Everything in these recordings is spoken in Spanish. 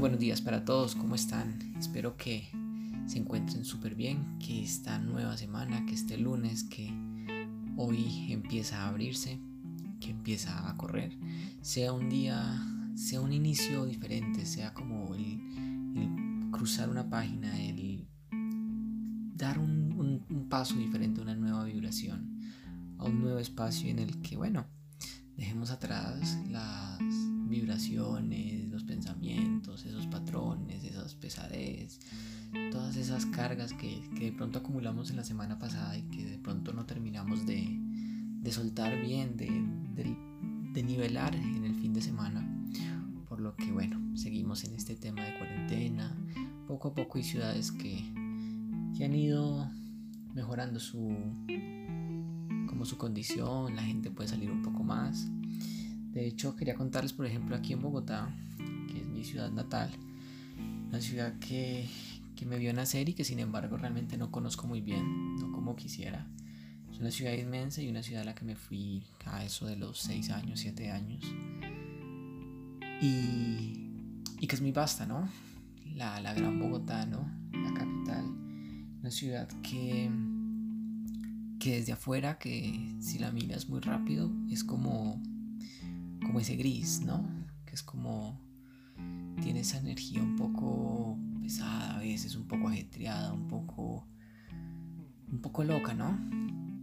Buenos días para todos, ¿cómo están? Espero que se encuentren súper bien, que esta nueva semana, que este lunes, que hoy empieza a abrirse, que empieza a correr, sea un día, sea un inicio diferente, sea como el, cruzar una página, el dar un, un paso diferente, una nueva vibración, a un nuevo espacio en el que, bueno, dejemos atrás las vibraciones, pensamientos, esos patrones, esas pesadez, todas esas cargas que, de pronto acumulamos en la semana pasada y que de pronto no terminamos de, soltar bien, de, nivelar en el fin de semana. Por lo que bueno, seguimos en este tema de cuarentena. Poco a poco hay ciudades que, que han ido mejorando su como su condición, la gente puede salir un poco más. De hecho, quería contarles, por ejemplo, aquí en Bogotá, que mi ciudad natal, una ciudad que, que me vio nacer y que sin embargo realmente no conozco muy bien, no como quisiera. Es una ciudad inmensa y una ciudad a la que me fui a eso de los 6 años, 7 años. Y, y que es muy vasta, ¿no? La, la gran Bogotá, ¿no? La capital. Una ciudad que, que desde afuera, que si la miras muy rápido, es como como ese gris, ¿no? Que es como tiene esa energía un poco pesada a veces, un poco ajetreada, un poco un poco loca, ¿no?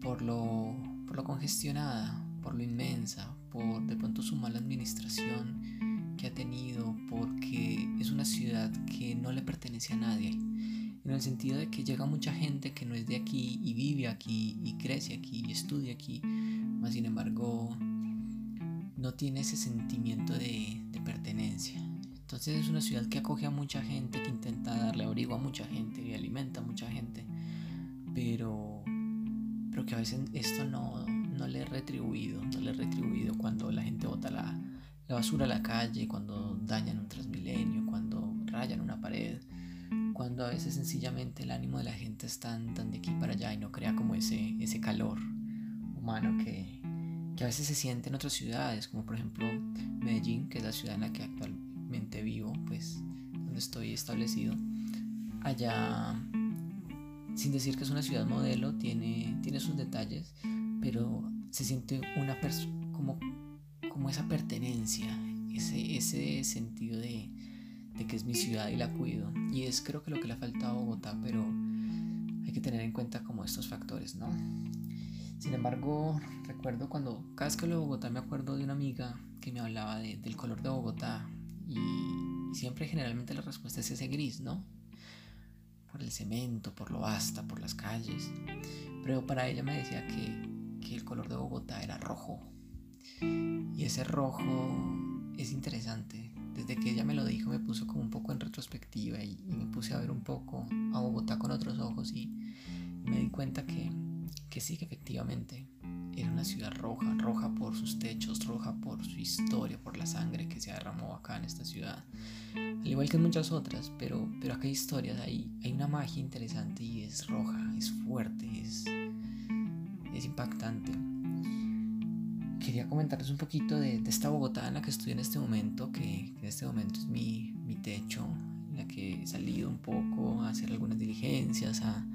Por lo por lo congestionada, por lo inmensa, por de pronto su mala administración que ha tenido, porque es una ciudad que no le pertenece a nadie. En el sentido de que llega mucha gente que no es de aquí y vive aquí y crece aquí y estudia aquí, más sin embargo no tiene ese sentimiento de, pertenencia. Entonces es una ciudad que acoge a mucha gente, que intenta darle abrigo a mucha gente y alimenta a mucha gente, pero, pero que a veces esto no, no le he retribuido, no le he retribuido cuando la gente bota la, la basura a la calle, cuando dañan un transmilenio, cuando rayan una pared, cuando a veces sencillamente el ánimo de la gente está tan de aquí para allá y no crea como ese, ese calor humano que, que a veces se siente en otras ciudades, como por ejemplo Medellín, que es la ciudad en la que actualmente vivo, pues donde estoy establecido. Allá, sin decir que es una ciudad modelo, tiene, tiene sus detalles, pero se siente una como, como esa pertenencia, ese, ese sentido de, de que es mi ciudad y la cuido. Y es creo que lo que le ha faltado a Bogotá, pero hay que tener en cuenta como estos factores, ¿no? Sin embargo, recuerdo cuando cada vez que hablo de Bogotá me acuerdo de una amiga que me hablaba del color de Bogotá y, siempre generalmente la respuesta es ese gris, ¿no? Por el cemento, por lo basta, por las calles. Pero para ella me decía que, el color de Bogotá era rojo. Y ese rojo es interesante. Desde que ella me lo dijo me puso como un poco en retrospectiva y, me puse a ver un poco a Bogotá con otros ojos y me di cuenta que que sí que efectivamente era una ciudad roja, roja por sus techos, roja por su historia, por la sangre que se derramó acá en esta ciudad, al igual que en muchas otras, pero, pero acá hay historias, hay, hay una magia interesante y es roja, es fuerte, es, es impactante. Quería comentarles un poquito de, esta Bogotá en la que estoy en este momento, que, que en este momento es mi, mi techo, en la que he salido un poco a hacer algunas diligencias, a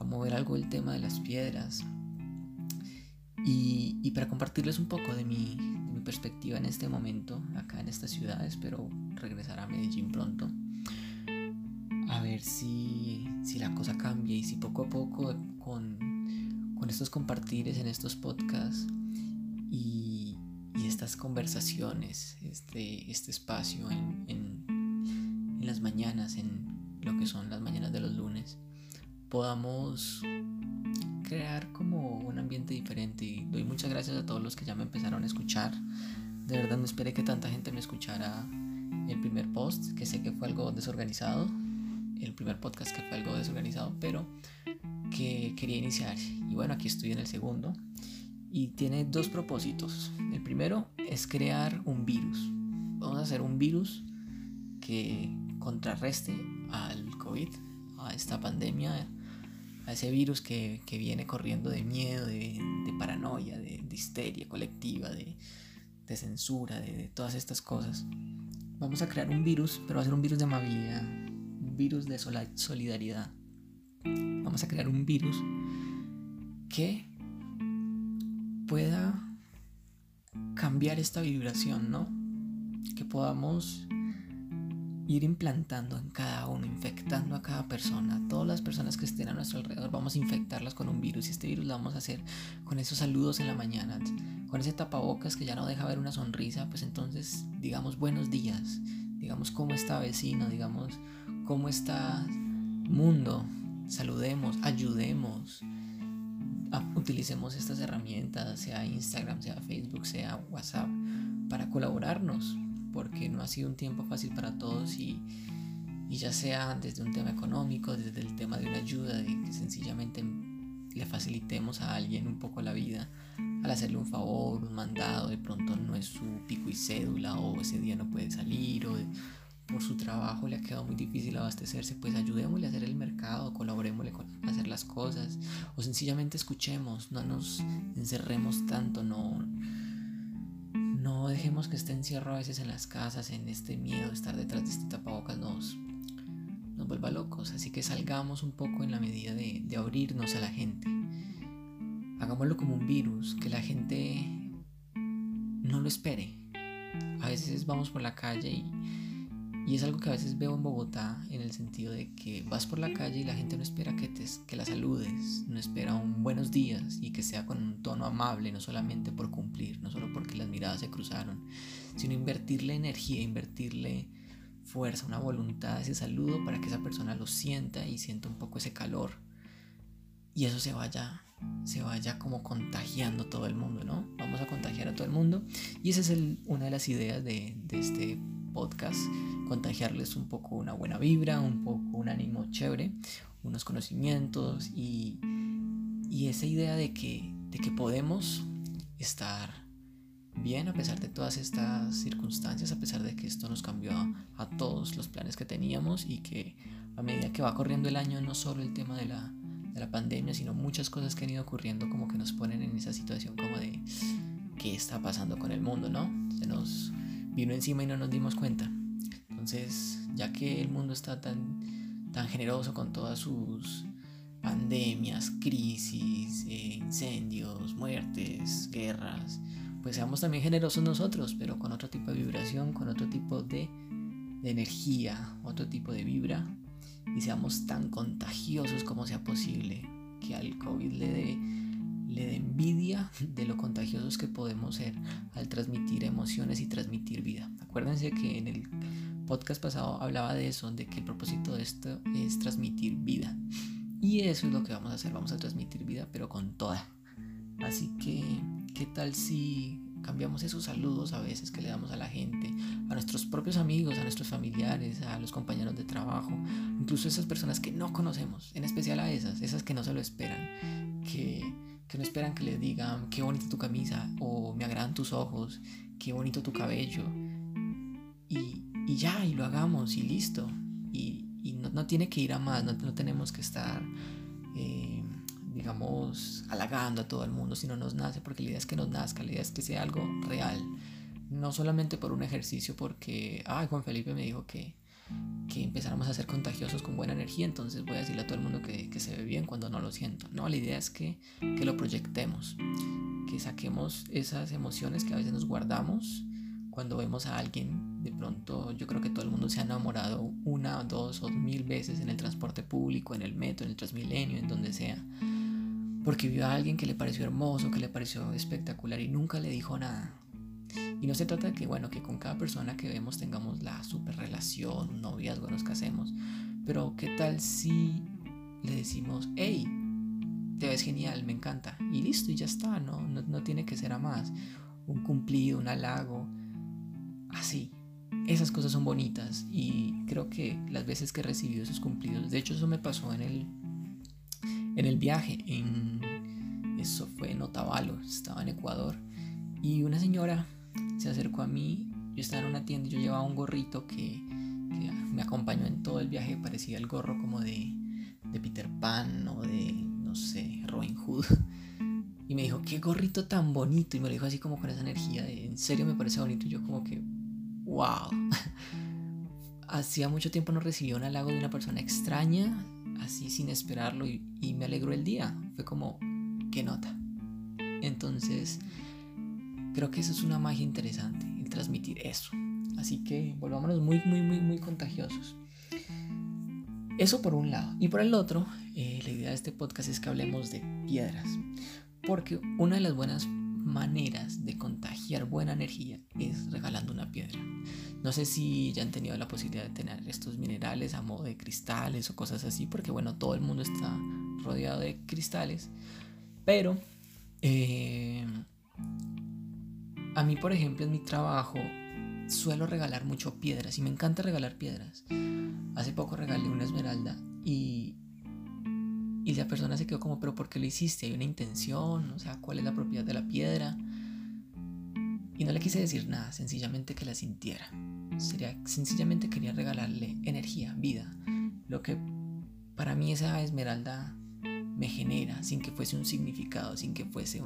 a mover algo el tema de las piedras. Y, para compartirles un poco de mi, perspectiva en este momento, acá en esta ciudad, espero regresar a Medellín pronto. A ver si, la cosa cambia y si poco a poco con, estos compartires en estos podcasts y, estas conversaciones, este, este espacio en, en las mañanas, en lo que son las mañanas de los lunes, podamos crear como un ambiente diferente. Y doy muchas gracias a todos los que ya me empezaron a escuchar. De verdad no esperé que tanta gente me escuchara el primer post, que sé que fue algo desorganizado. El primer podcast que fue algo desorganizado, pero que quería iniciar. Y bueno, aquí estoy en el segundo. Y tiene dos propósitos. El primero es crear un virus. Vamos a hacer un virus que contrarreste al COVID, a esta pandemia ese virus que, viene corriendo de miedo, de, paranoia, de, histeria colectiva, de, censura, de, todas estas cosas. vamos a crear un virus, pero va a ser un virus de amabilidad, un virus de solidaridad. Vamos a crear un virus que pueda cambiar esta vibración, ¿no? Que podamos ir implantando en cada uno, infectando a cada persona, todas las personas que estén a nuestro alrededor, vamos a infectarlas con un virus y este virus lo vamos a hacer con esos saludos en la mañana, con ese tapabocas que ya no deja ver una sonrisa, pues entonces digamos buenos días, digamos cómo está vecino, digamos cómo está mundo, saludemos, ayudemos, utilicemos estas herramientas, sea Instagram, sea Facebook, sea WhatsApp, para colaborarnos, porque no ha sido un tiempo fácil para todos y, ya sea desde un tema económico, desde el tema de una ayuda, de que sencillamente le facilitemos a alguien un poco la vida al hacerle un favor, un mandado, de pronto no es su pico y cédula o ese día no puede salir o por su trabajo le ha quedado muy difícil abastecerse, pues ayudémosle a hacer el mercado, colaborémosle con hacer las cosas. O sencillamente escuchemos, no nos encerremos tanto, no no dejemos que este encierro a veces en las casas, en este miedo de estar detrás de este tapabocas nos, nos vuelva locos. Así que salgamos un poco en la medida de, de abrirnos a la gente. Hagámoslo como un virus, que la gente no lo espere. A veces vamos por la calle y y es algo que a veces veo en Bogotá en el sentido de que vas por la calle y la gente no espera que, te, que la saludes, no espera un buenos días y que sea con un tono amable, no solamente por cumplir, no solo porque las miradas se cruzaron, sino invertirle energía, invertirle fuerza, una voluntad, ese saludo para que esa persona lo sienta y sienta un poco ese calor y eso se vaya se vaya como contagiando todo el mundo, ¿no? Vamos a contagiar a todo el mundo y esa es una de las ideas de, de este podcast, contagiarles un poco una buena vibra, un poco un ánimo chévere, unos conocimientos y, y esa idea de que, de que podemos estar bien a pesar de todas estas circunstancias, a pesar de que esto nos cambió a, todos los planes que teníamos y que a medida que va corriendo el año no solo el tema de la, de la pandemia, sino muchas cosas que han ido ocurriendo como que nos ponen en esa situación como de qué está pasando con el mundo, ¿no? Se nos vino encima y no nos dimos cuenta. Entonces, ya que el mundo está tan, tan generoso con todas sus pandemias, crisis, eh, incendios, muertes, guerras, pues seamos también generosos nosotros, pero con otro tipo de vibración, con otro tipo de, de energía, otro tipo de vibra, y seamos tan contagiosos como sea posible, que al COVID le dé le dé envidia de lo contagiosos que podemos ser al transmitir emociones y transmitir vida. Acuérdense que en el podcast pasado hablaba de eso, de que el propósito de esto es transmitir vida. Y eso es lo que vamos a hacer, vamos a transmitir vida, pero con toda. Así que, ¿qué tal si cambiamos esos saludos a veces que le damos a la gente, a nuestros propios amigos, a nuestros familiares, a los compañeros de trabajo, incluso a esas personas que no conocemos, en especial a esas, esas que no se lo esperan, que que no esperan que les digan qué bonita tu camisa o me agradan tus ojos, qué bonito tu cabello. Y, y ya, y lo hagamos y listo. Y, y no, no, tiene que ir a más, no, no tenemos que estar, eh, digamos, halagando a todo el mundo si no nos nace, porque la idea es que nos nazca, la idea es que sea algo real. No solamente por un ejercicio, porque, ay, Juan Felipe me dijo que, que empezáramos a ser contagiosos con buena energía, entonces voy a decirle a todo el mundo que, que, se ve bien cuando no lo siento. No, la idea es que, que lo proyectemos, que saquemos esas emociones que a veces nos guardamos cuando vemos a alguien. De pronto yo creo que todo el mundo se ha enamorado una, dos o mil veces en el transporte público, en el metro, en el Transmilenio, en donde sea. Porque vio a alguien que le pareció hermoso, que le pareció espectacular y nunca le dijo nada y no se trata de que, bueno, que con cada persona que vemos tengamos la super relación, un noviazgo, nos casemos. Pero ¿qué tal si le decimos, hey, te ves genial, me encanta? Y listo, y ya está, no, no, no tiene que ser a más. Un cumplido, un halago, así. Esas cosas son bonitas y creo que las veces que he recibido esos cumplidos, de hecho eso me pasó en el, en el viaje, en, eso fue en Otavalo, estaba en Ecuador, y una señora se acercó a mí. Yo estaba en una tienda y yo llevaba un gorrito que, me acompañó en todo el viaje. Parecía el gorro como de, Peter Pan o de, no sé, Robin Hood. Y me dijo, qué gorrito tan bonito. Y me lo dijo así como con esa energía de, en serio me parece bonito. Y yo como que, wow. Hacía mucho tiempo no recibía un halago de una persona extraña, así sin esperarlo, y, y me alegró el día. Fue como, ¿qué nota? Entonces, creo que eso es una magia interesante, el transmitir eso. Así que volvámonos muy, muy, muy, muy contagiosos. Eso por un lado. Y por el otro, eh, la idea de este podcast es que hablemos de piedras. Porque una de las buenas maneras de contagiar buena energía es regalando una piedra. No sé si ya han tenido la posibilidad de tener estos minerales a modo de cristales o cosas así, porque bueno, todo el mundo está rodeado de cristales. Pero eh, a mí, por ejemplo, en mi trabajo suelo regalar mucho piedras y me encanta regalar piedras. Hace poco regalé una esmeralda y, y la persona se quedó como, pero ¿por qué lo hiciste? ¿Hay una intención? O sea, ¿cuál es la propiedad de la piedra? Y no le quise decir nada, sencillamente que la sintiera. Sería, sencillamente quería regalarle energía, vida. Lo que para mí esa esmeralda me genera, sin que fuese un significado, sin que fuese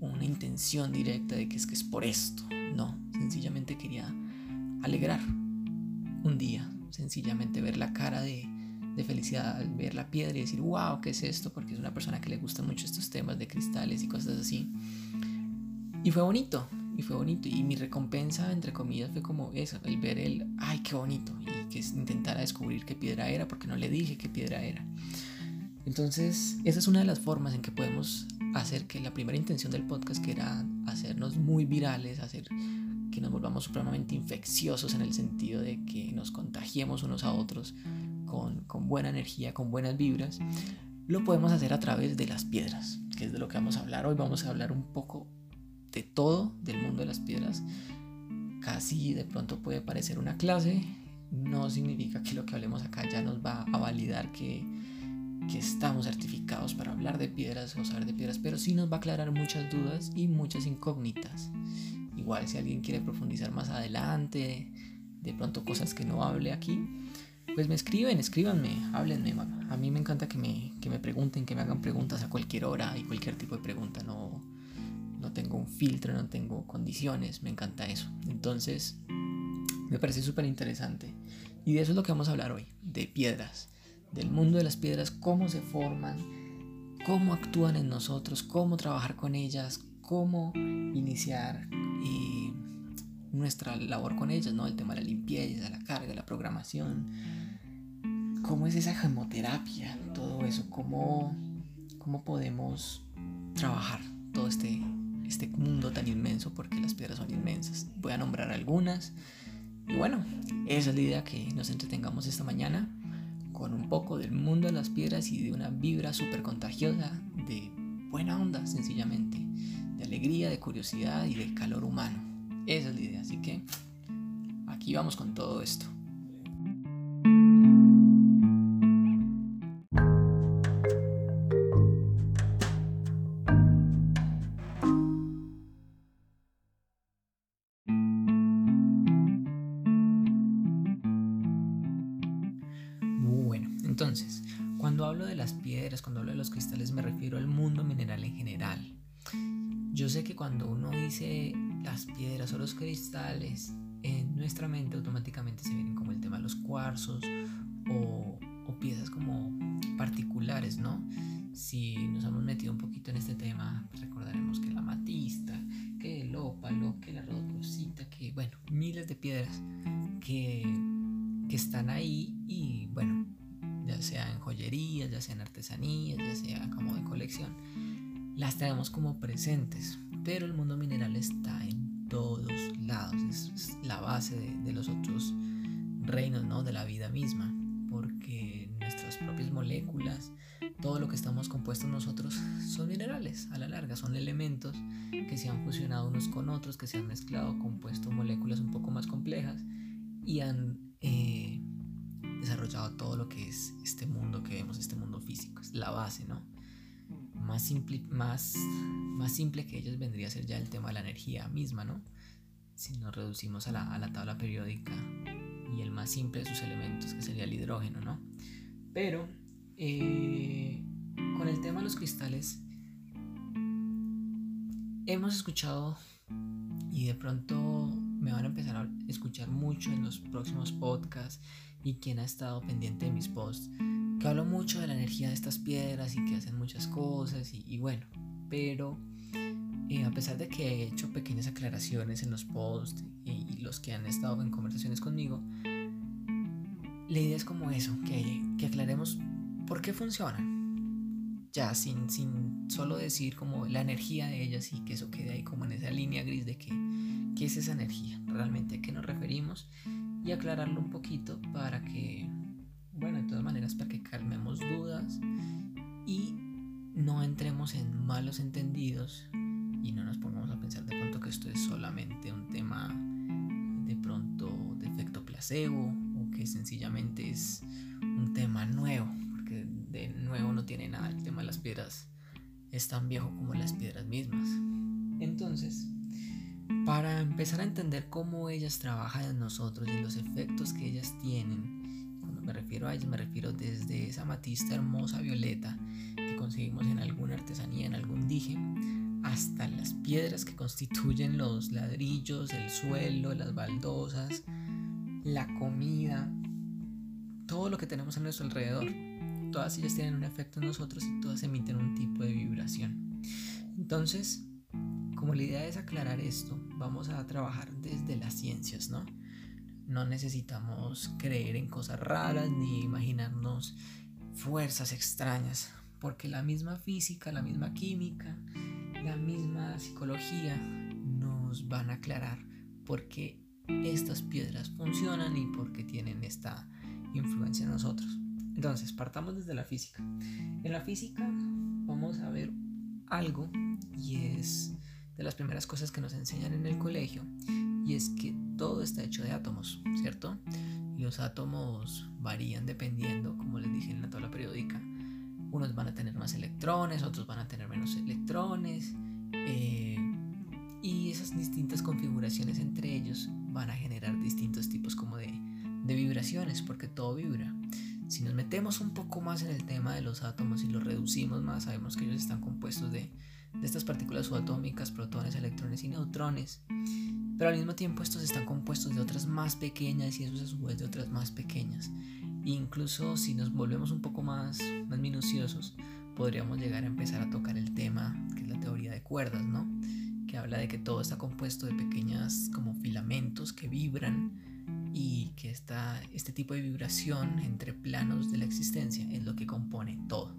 una intención directa de que es que es por esto. No, sencillamente quería alegrar un día, sencillamente ver la cara de, de felicidad al ver la piedra y decir, wow, ¿qué es esto? Porque es una persona que le gustan mucho estos temas de cristales y cosas así. Y fue bonito, y fue bonito. Y mi recompensa, entre comillas, fue como eso, el ver el, ay, qué bonito. Y que intentara descubrir qué piedra era, porque no le dije qué piedra era. Entonces, esa es una de las formas en que podemos hacer que la primera intención del podcast, que era hacernos muy virales, hacer que nos volvamos supremamente infecciosos en el sentido de que nos contagiemos unos a otros con, buena energía, con buenas vibras, lo podemos hacer a través de las piedras, que es de lo que vamos a hablar hoy. Vamos a hablar un poco de todo del mundo de las piedras. Casi de pronto puede parecer una clase, no significa que lo que hablemos acá ya nos va a validar que, que estamos certificados para hablar de piedras o saber de piedras, pero sí nos va a aclarar muchas dudas y muchas incógnitas. Igual si alguien quiere profundizar más adelante, de pronto cosas que no hable aquí, pues me escriben, escríbanme, háblenme. A mí me encanta que me, que me pregunten, que me hagan preguntas a cualquier hora y cualquier tipo de pregunta. No, no tengo un filtro, no tengo condiciones, me encanta eso. Entonces, me parece súper interesante. Y de eso es lo que vamos a hablar hoy, de piedras, del mundo de las piedras, cómo se forman, cómo actúan en nosotros, cómo trabajar con ellas, cómo iniciar y nuestra labor con ellas, ¿no? El tema de la limpieza, la carga, la programación, cómo es esa gemoterapia, todo eso, cómo, cómo podemos trabajar todo este, este mundo tan inmenso, porque las piedras son inmensas. Voy a nombrar algunas. Y bueno, esa es la idea que nos entretengamos esta mañana con un poco del mundo de las piedras y de una vibra súper contagiosa de buena onda, sencillamente, de alegría, de curiosidad y de calor humano. Esa es la idea, así que aquí vamos con todo esto. Presentes, pero el mundo mineral está en todos lados, es, la base de, de, los otros reinos, ¿no? De la vida misma, porque nuestras propias moléculas, todo lo que estamos compuestos nosotros son minerales, a la larga, son elementos que se han fusionado unos con otros, que se han mezclado, compuesto moléculas un poco más complejas y han eh, desarrollado todo lo que es este mundo que vemos, este mundo físico, es la base, ¿no? Más simple, más, más simple que ellos vendría a ser ya el tema de la energía misma, ¿no? Si nos reducimos a la, a la tabla periódica y el más simple de sus elementos, que sería el hidrógeno, ¿no? Pero eh, con el tema de los cristales, hemos escuchado y de pronto me van a empezar a escuchar mucho en los próximos podcasts y quien ha estado pendiente de mis posts, que hablo mucho de la energía de estas piedras y que hacen muchas cosas y, bueno, pero eh, a pesar de que he hecho pequeñas aclaraciones en los posts y, los que han estado en conversaciones conmigo, la idea es como eso, que, que aclaremos por qué funcionan ya sin, sin solo decir como la energía de ellas y que eso quede ahí como en esa línea gris de que, qué es esa energía, realmente a qué nos referimos y aclararlo un poquito para que, bueno, de todas maneras para que calmemos dudas y no entremos en malos entendidos y no nos pongamos a pensar de pronto que esto es solamente un tema de pronto de efecto placebo o que sencillamente es un tema nuevo de nuevo no tiene nada. El tema de las piedras es tan viejo como las piedras mismas. Entonces, para empezar a entender cómo ellas trabajan en nosotros y los efectos que ellas tienen, me refiero a ellas me refiero desde esa matista hermosa violeta que conseguimos en alguna artesanía, en algún dije, hasta las piedras que constituyen los ladrillos, el suelo, las baldosas, la comida, todo lo que tenemos a nuestro alrededor todas ellas tienen un efecto en nosotros y todas emiten un tipo de vibración. Entonces, como la idea es aclarar esto, vamos a trabajar desde las ciencias, ¿no? No necesitamos creer en cosas raras ni imaginarnos fuerzas extrañas, porque la misma física, la misma química, la misma psicología nos van a aclarar por qué estas piedras funcionan y por qué tienen esta influencia en nosotros. Entonces, partamos desde la física. En la física vamos a ver algo y es de las primeras cosas que nos enseñan en el colegio y es que todo está hecho de átomos, ¿cierto? Y los átomos varían dependiendo, como les dije en la tabla periódica, unos van a tener más electrones, otros van a tener menos electrones eh, y esas distintas configuraciones entre ellos van a generar distintos tipos como de, de vibraciones porque todo vibra. Si nos metemos un poco más en el tema de los átomos y los reducimos más, sabemos que ellos están compuestos de, estas partículas subatómicas, protones, electrones y neutrones. Pero al mismo tiempo estos están compuestos de otras más pequeñas y esos a su vez de otras más pequeñas. E incluso si nos volvemos un poco más, más minuciosos, podríamos llegar a empezar a tocar el tema que es la teoría de cuerdas, ¿no? Que habla de que todo está compuesto de pequeñas como filamentos que vibran y que esta, este tipo de vibración entre planos de la existencia es lo que compone todo.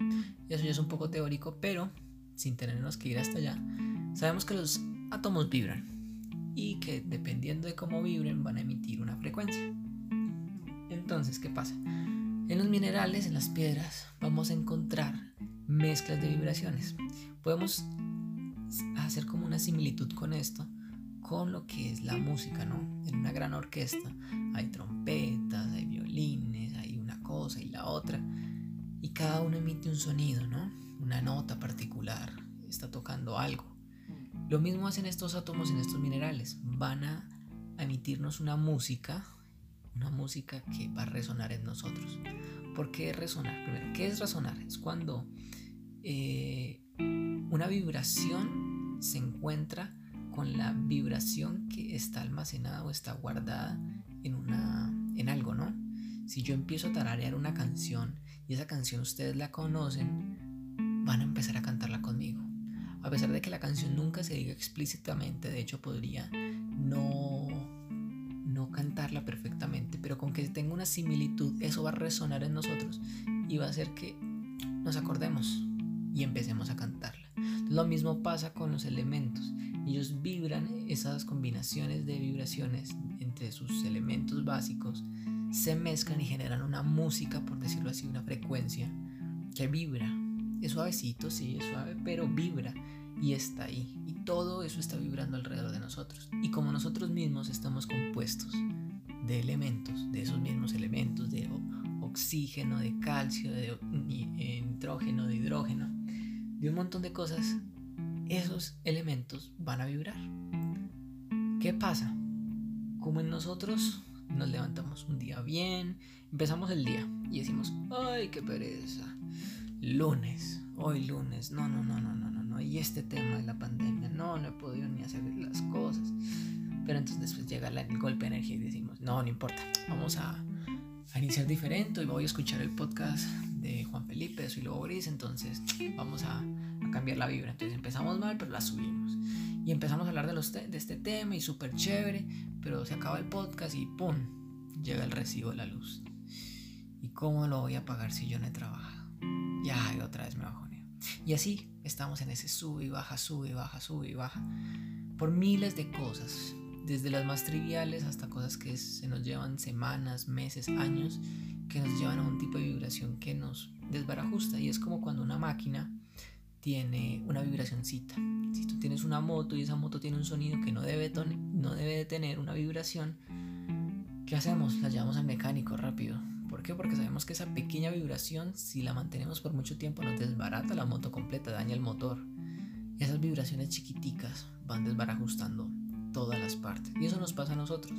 Y eso ya es un poco teórico, pero sin tenernos que ir hasta allá, sabemos que los átomos vibran y que dependiendo de cómo vibren van a emitir una frecuencia. Entonces, ¿qué pasa? En los minerales, en las piedras, vamos a encontrar mezclas de vibraciones. Podemos hacer como una similitud con esto con lo que es la música, ¿no? En una gran orquesta hay trompetas, hay violines, hay una cosa y la otra, y cada uno emite un sonido, ¿no? Una nota particular, está tocando algo. Lo mismo hacen estos átomos en estos minerales, van a emitirnos una música, una música que va a resonar en nosotros. ¿Por qué resonar? Primero, ¿qué es resonar? Es cuando eh, una vibración se encuentra con la vibración que está almacenada o está guardada en, una, en algo, ¿no? Si yo empiezo a tararear una canción y esa canción ustedes la conocen, van a empezar a cantarla conmigo. A pesar de que la canción nunca se diga explícitamente, de hecho podría no, no cantarla perfectamente, pero con que tenga una similitud, eso va a resonar en nosotros y va a hacer que nos acordemos y empecemos a cantarla. Lo mismo pasa con los elementos. Ellos vibran, esas combinaciones de vibraciones entre sus elementos básicos se mezclan y generan una música, por decirlo así, una frecuencia que vibra. Es suavecito, sí, es suave, pero vibra y está ahí. Y todo eso está vibrando alrededor de nosotros. Y como nosotros mismos estamos compuestos de elementos, de esos mismos elementos, de oxígeno, de calcio, de nitrógeno, de hidrógeno, de un montón de cosas, esos elementos van a vibrar. ¿Qué pasa? Como en nosotros nos levantamos un día bien, empezamos el día y decimos, ay, qué pereza, lunes, hoy lunes, no, no, no, no, no, no, y este tema de la pandemia, no, no he podido ni hacer las cosas. Pero entonces después llega el golpe de energía y decimos, no, no importa, vamos a, a iniciar diferente. Hoy voy a escuchar el podcast de Juan Felipe, de Soy Lobo Gris, entonces vamos a, cambiar la vibra. Entonces empezamos mal, pero la subimos. Y empezamos a hablar de, este tema y súper chévere, pero se acaba el podcast y ¡pum! Llega el recibo de la luz. ¿Y cómo lo voy a pagar si yo no he trabajado? Ya, otra vez me. Y así estamos en ese sube y baja, sube y baja, sube y baja, por miles de cosas, desde las más triviales hasta cosas que se nos llevan semanas, meses, años, que nos llevan a un tipo de vibración que nos desbarajusta. Y es como cuando una máquina tiene una vibracióncita. Si tú tienes una moto y esa moto tiene un sonido que no debe, no debe de tener una vibración, ¿qué hacemos? La llevamos al mecánico rápido ¿Por Porque sabemos que esa pequeña vibración, si la mantenemos por mucho tiempo, nos desbarata la moto completa, daña el motor. Esas vibraciones chiquiticas van desbarajustando todas las partes. Y eso nos pasa a nosotros.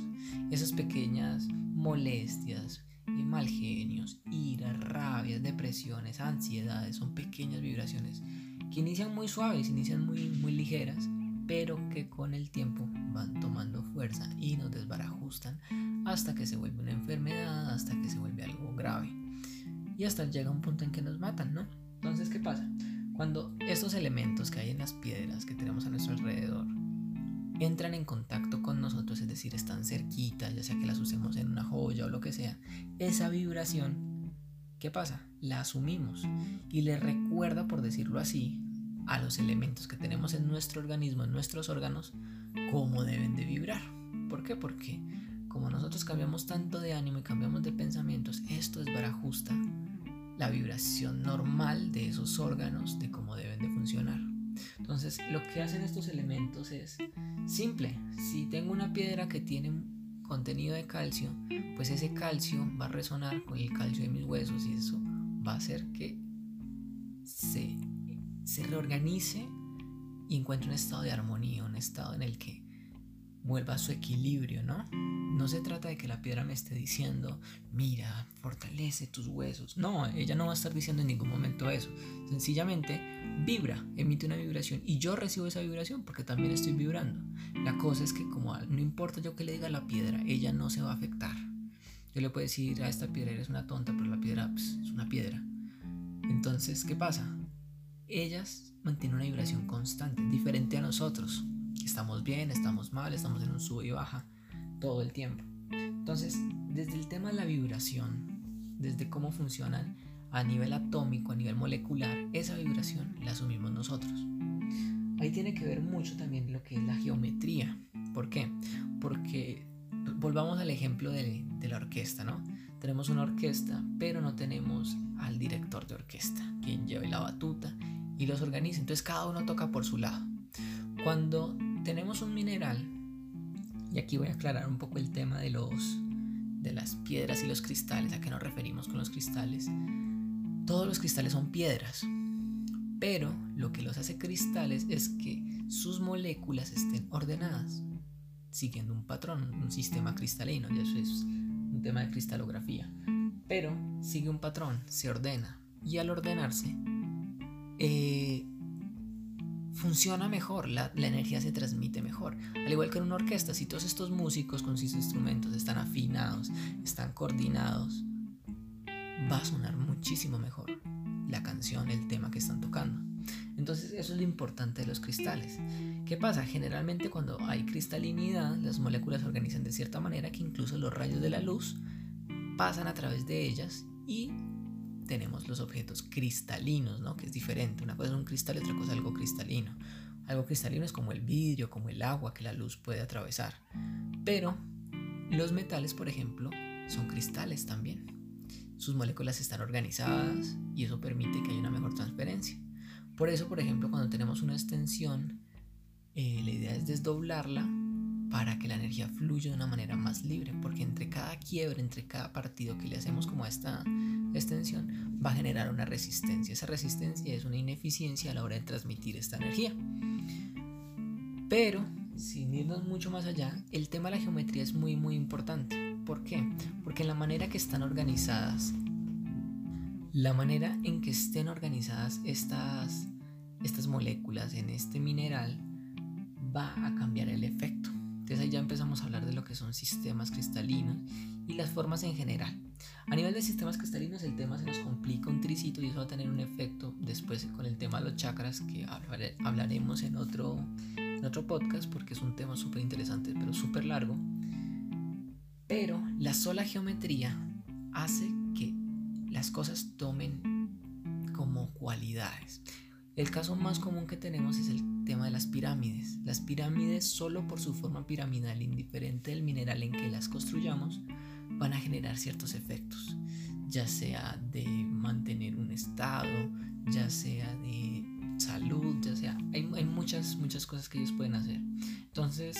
Esas pequeñas molestias, mal genios, ira, rabias, depresiones, ansiedades, son pequeñas vibraciones que inician muy suaves, inician muy, muy ligeras, pero que con el tiempo van tomando fuerza y nos desbarajustan hasta que se vuelve una enfermedad, hasta que se vuelve algo grave. Y hasta llega un punto en que nos matan, ¿no? Entonces, ¿qué pasa? Cuando estos elementos que hay en las piedras que tenemos a nuestro alrededor entran en contacto con nosotros, es decir, están cerquitas, ya sea que las usemos en una joya o lo que sea, esa vibración, ¿qué pasa? La asumimos y le recuerda, por decirlo así, a los elementos que tenemos en nuestro organismo, en nuestros órganos, cómo deben de vibrar. ¿Por qué? Porque como nosotros cambiamos tanto de ánimo y cambiamos de pensamientos, esto es barajusta la vibración normal de esos órganos, de cómo deben de funcionar. Entonces, lo que hacen estos elementos es simple. Si tengo una piedra que tiene contenido de calcio, pues ese calcio va a resonar con el calcio de mis huesos y eso va a hacer que se, se reorganice y encuentre un estado de armonía, un estado en el que vuelva a su equilibrio, ¿no? No se trata de que la piedra me esté diciendo, mira, fortalece tus huesos. No, ella no va a estar diciendo en ningún momento eso. Sencillamente vibra, emite una vibración y yo recibo esa vibración porque también estoy vibrando. La cosa es que como no importa yo que le diga a la piedra, ella no se va a afectar. Yo le puedo decir a esta piedra eres una tonta, pero la piedra pues, es una piedra. Entonces, ¿qué pasa? Ellas mantienen una vibración constante, diferente a nosotros. Estamos bien, estamos mal, estamos en un sube y baja todo el tiempo. Entonces, desde el tema de la vibración, desde cómo funcionan a nivel atómico, a nivel molecular, esa vibración la asumimos nosotros. Ahí tiene que ver mucho también lo que es la geometría. ¿Por qué? Porque volvamos al ejemplo de, de la orquesta, ¿no? Tenemos una orquesta, pero no tenemos al director de orquesta, quien lleve la batuta y los organiza. Entonces cada uno toca por su lado. Cuando tenemos un mineral, y aquí voy a aclarar un poco el tema de los de las piedras y los cristales, a qué nos referimos con los cristales. Todos los cristales son piedras, pero lo que los hace cristales es que sus moléculas estén ordenadas, siguiendo un patrón, un sistema cristalino, y eso es un tema de cristalografía. Pero sigue un patrón, se ordena, y al ordenarse, eh, funciona mejor, la, energía se transmite mejor. Al igual que en una orquesta, si todos estos músicos con sus instrumentos están afinados, están coordinados, va a sonar muchísimo mejor la canción, el tema que están tocando. Entonces eso es lo importante de los cristales. ¿Qué pasa? Generalmente cuando hay cristalinidad, las moléculas se organizan de cierta manera que incluso los rayos de la luz pasan a través de ellas y tenemos los objetos cristalinos, ¿no? Que es diferente. Una cosa es un cristal y otra cosa es algo cristalino. Algo cristalino es como el vidrio, como el agua que la luz puede atravesar. Pero los metales, por ejemplo, son cristales también. Sus moléculas están organizadas y eso permite que haya una mejor transferencia. Por eso, por ejemplo, cuando tenemos una extensión, eh, la idea es desdoblarla para que la energía fluya de una manera más libre, porque entre cada quiebre, entre cada partido que le hacemos como esta extensión, va a generar una resistencia. Esa resistencia es una ineficiencia a la hora de transmitir esta energía. Pero, sin irnos mucho más allá, el tema de la geometría es muy, muy importante. ¿Por qué? Porque en la manera que están organizadas, la manera en que estén organizadas estas, estas moléculas en este mineral, va a cambiar el efecto. Entonces ahí ya empezamos a hablar de lo que son sistemas cristalinos y las formas en general. A nivel de sistemas cristalinos el tema se nos complica un tricito y eso va a tener un efecto después con el tema de los chakras que hablaremos en otro, en otro podcast porque es un tema súper interesante pero súper largo. Pero la sola geometría hace que las cosas tomen como cualidades. El caso más común que tenemos es el tema de las pirámides. Las pirámides, solo por su forma piramidal, indiferente del mineral en que las construyamos, van a generar ciertos efectos, ya sea de mantener un estado, ya sea de salud, ya sea, hay, hay muchas, muchas cosas que ellos pueden hacer. Entonces,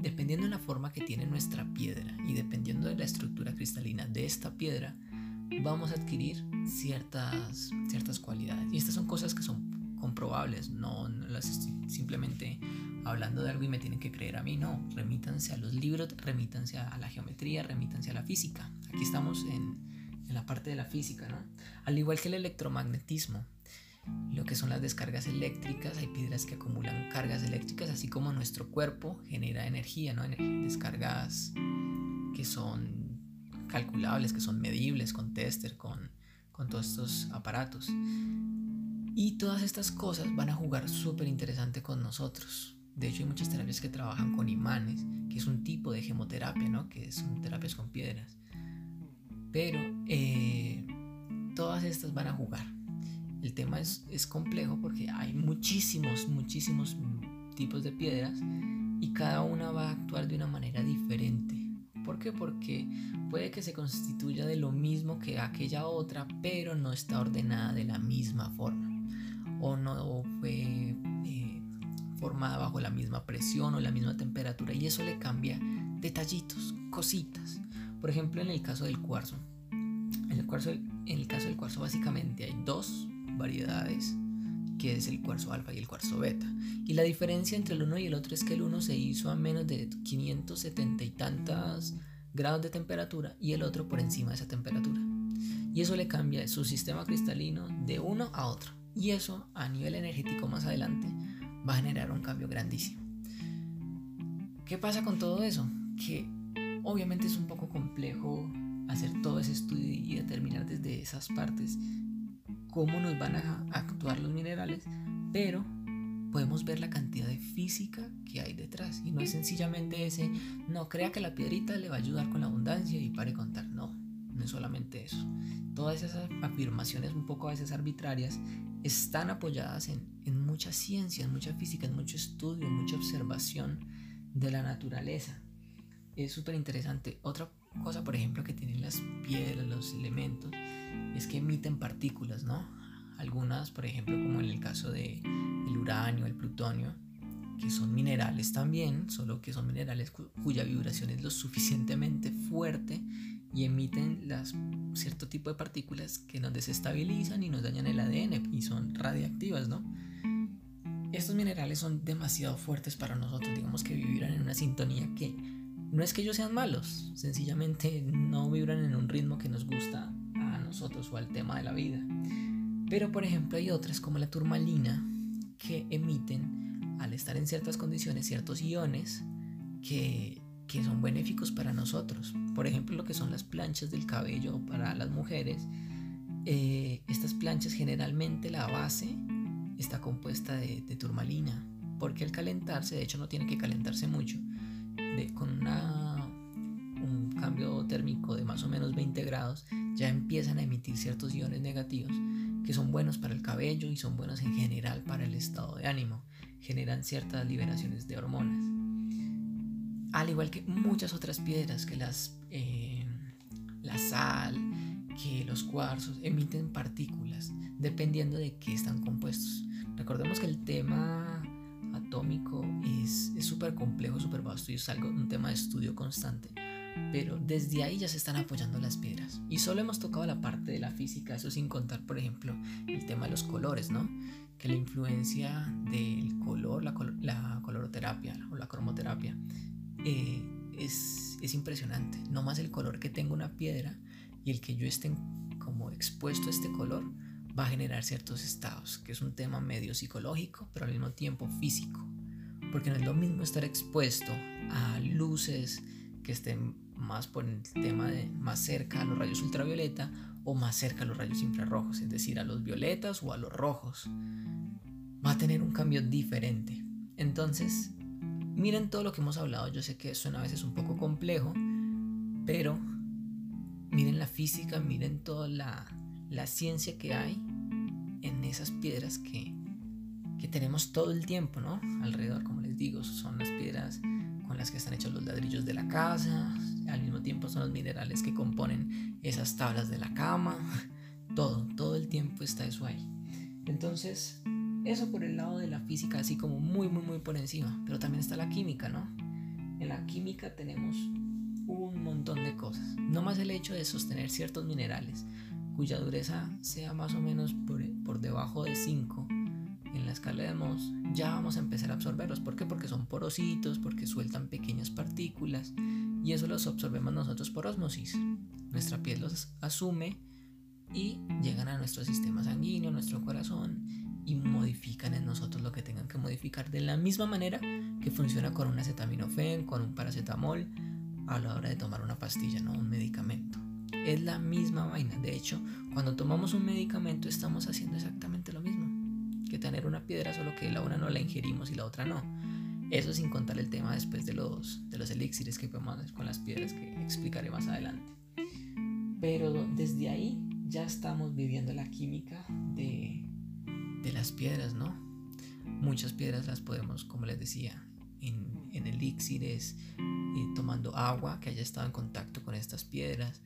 dependiendo de la forma que tiene nuestra piedra y dependiendo de la estructura cristalina de esta piedra, vamos a adquirir ciertas, ciertas cualidades. Y estas son cosas que son comprobables, no, las estoy simplemente hablando de algo y me tienen que creer a mí, no, remítanse a los libros, remítanse a la geometría, remítanse a la física. Aquí estamos en, en la parte de la física, ¿no? Al igual que el electromagnetismo, lo que son las descargas eléctricas, hay piedras que acumulan cargas eléctricas, así como nuestro cuerpo genera energía, ¿no? Descargas que son calculables, que son medibles con tester, con, con todos estos aparatos. Y todas estas cosas van a jugar súper interesante con nosotros. De hecho, hay muchas terapias que trabajan con imanes, que es un tipo de gemoterapia, ¿no? Que son terapias con piedras. Pero eh, todas estas van a jugar. El tema es, es complejo porque hay muchísimos, muchísimos tipos de piedras y cada una va a actuar de una manera diferente. ¿Por qué? Porque puede que se constituya de lo mismo que aquella otra, pero no está ordenada de la misma forma o no fue eh, formada bajo la misma presión o la misma temperatura y eso le cambia detallitos, cositas. Por ejemplo, en el caso del cuarzo. En el, cuarzo, en el caso del cuarzo básicamente hay dos variedades que es el cuarzo alfa y el cuarzo beta. Y la diferencia entre el uno y el otro es que el uno se hizo a menos de 570 y tantas grados de temperatura y el otro por encima de esa temperatura. Y eso le cambia su sistema cristalino de uno a otro. Y eso a nivel energético más adelante va a generar un cambio grandísimo. ¿Qué pasa con todo eso? Que obviamente es un poco complejo hacer todo ese estudio y determinar desde esas partes cómo nos van a actuar los minerales, pero podemos ver la cantidad de física que hay detrás. Y no es sencillamente ese, no crea que la piedrita le va a ayudar con la abundancia y pare contar. No, no es solamente eso. Todas esas afirmaciones un poco a veces arbitrarias están apoyadas en, en mucha ciencia, en mucha física, en mucho estudio, en mucha observación de la naturaleza. Es súper interesante. Otra cosa, por ejemplo, que tienen las piedras, los elementos, es que emiten partículas, ¿no? Algunas, por ejemplo, como en el caso de el uranio, el plutonio, que son minerales también, solo que son minerales cuya vibración es lo suficientemente fuerte y emiten las, cierto tipo de partículas que nos desestabilizan y nos dañan el ADN y son radiactivas, ¿no? Estos minerales son demasiado fuertes para nosotros, digamos que vibran en una sintonía que no es que ellos sean malos, sencillamente no vibran en un ritmo que nos gusta nosotros o al tema de la vida. Pero por ejemplo hay otras como la turmalina que emiten al estar en ciertas condiciones ciertos iones que que son benéficos para nosotros. Por ejemplo, lo que son las planchas del cabello para las mujeres. Eh, estas planchas generalmente la base está compuesta de, turmalina, porque al calentarse, de hecho no tiene que calentarse mucho, de, con un cambio térmico de más o menos 20 grados, ya empiezan a emitir ciertos iones negativos que son buenos para el cabello y son buenos en general para el estado de ánimo. Generan ciertas liberaciones de hormonas al igual que muchas otras piedras, que las, eh, la sal, que los cuarzos, emiten partículas, dependiendo de qué están compuestos. Recordemos que el tema atómico es súper complejo, súper vasto y es algo, un tema de estudio constante. Pero desde ahí ya se están apoyando las piedras. Y solo hemos tocado la parte de la física, eso sin contar, por ejemplo, el tema de los colores, ¿no? Que la influencia del color, la, la coloroterapia o la cromoterapia, eh, es, es, impresionante. No más el color que tenga una piedra y el que yo esté como expuesto a este color va a generar ciertos estados, que es un tema medio psicológico, pero al mismo tiempo físico. Porque no es lo mismo estar expuesto a luces que estén más por el tema de más cerca a los rayos ultravioleta o más cerca a los rayos infrarrojos, es decir, a los violetas o a los rojos. Va a tener un cambio diferente. Entonces, miren todo lo que hemos hablado. Yo sé que suena a veces un poco complejo, pero miren la física, miren toda la, la ciencia que hay en esas piedras que, que tenemos todo el tiempo, ¿no? Alrededor, como les digo, son las piedras con las que están hechos los ladrillos de la casa, al mismo tiempo son los minerales que componen esas tablas de la cama, todo, todo el tiempo está eso ahí. Entonces, eso por el lado de la física, así como muy, muy, muy por encima, pero también está la química, ¿no? En la química tenemos un montón de cosas, no más el hecho de sostener ciertos minerales cuya dureza sea más o menos por, por debajo de 5 en la escala de Mohs, ya vamos a empezar a absorberlos. ¿Por qué? Porque son porositos, porque sueltan pequeñas partículas y eso los absorbemos nosotros por osmosis. Nuestra piel los asume y llegan a nuestro sistema sanguíneo, nuestro corazón y modifican en nosotros lo que tengan que modificar de la misma manera que funciona con un acetaminofén, con un paracetamol a la hora de tomar una pastilla, no un medicamento. Es la misma vaina. De hecho, cuando tomamos un medicamento estamos haciendo exactamente lo mismo que tener una piedra, solo que la una no la ingerimos y la otra no. Eso sin contar el tema después de los, de los elixires que podemos hacer con las piedras que explicaré más adelante. Pero desde ahí ya estamos viviendo la química de, de las piedras, ¿no? Muchas piedras las podemos, como les decía, en, en elixires, y tomando agua que haya estado en contacto con estas piedras,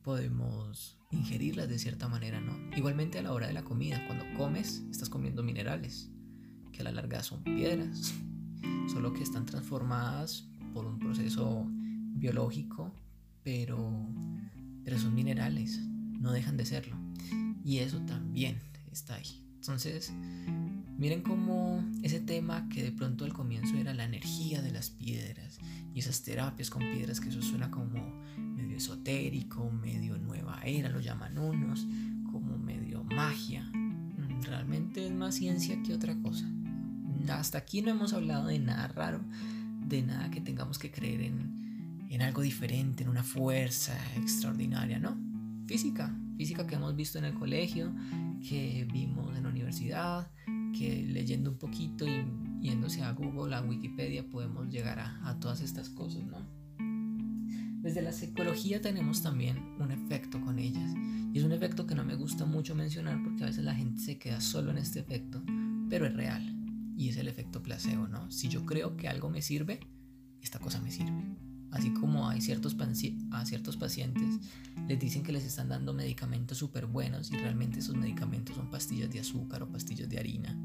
podemos ingerirlas de cierta manera, ¿no? Igualmente a la hora de la comida, cuando comes, estás comiendo minerales, que a la larga son piedras, solo que están transformadas por un proceso biológico, pero, pero son minerales, no dejan de serlo. Y eso también está ahí. Entonces, miren cómo ese tema que de pronto al comienzo era la energía de las piedras y esas terapias con piedras, que eso suena como medio esotérico, medio nueva era, lo llaman unos, como medio magia. Mm, realmente es más ciencia que otra cosa. Hasta aquí no hemos hablado de nada raro, de nada que tengamos que creer en, en algo diferente, en una fuerza extraordinaria, ¿no? Física, física que hemos visto en el colegio, que vimos en la universidad, que leyendo un poquito y yéndose a Google, a Wikipedia, podemos llegar a, todas estas cosas, ¿no? Desde la psicología tenemos también un efecto con ellas. Y es un efecto que no me gusta mucho mencionar porque a veces la gente se queda solo en este efecto, pero es real. Y es el efecto placebo, ¿no? Si yo creo que algo me sirve, esta cosa me sirve. Así como hay ciertos, a ciertos pacientes les dicen que les están dando medicamentos súper buenos y realmente esos medicamentos son pastillas de azúcar o pastillas de harina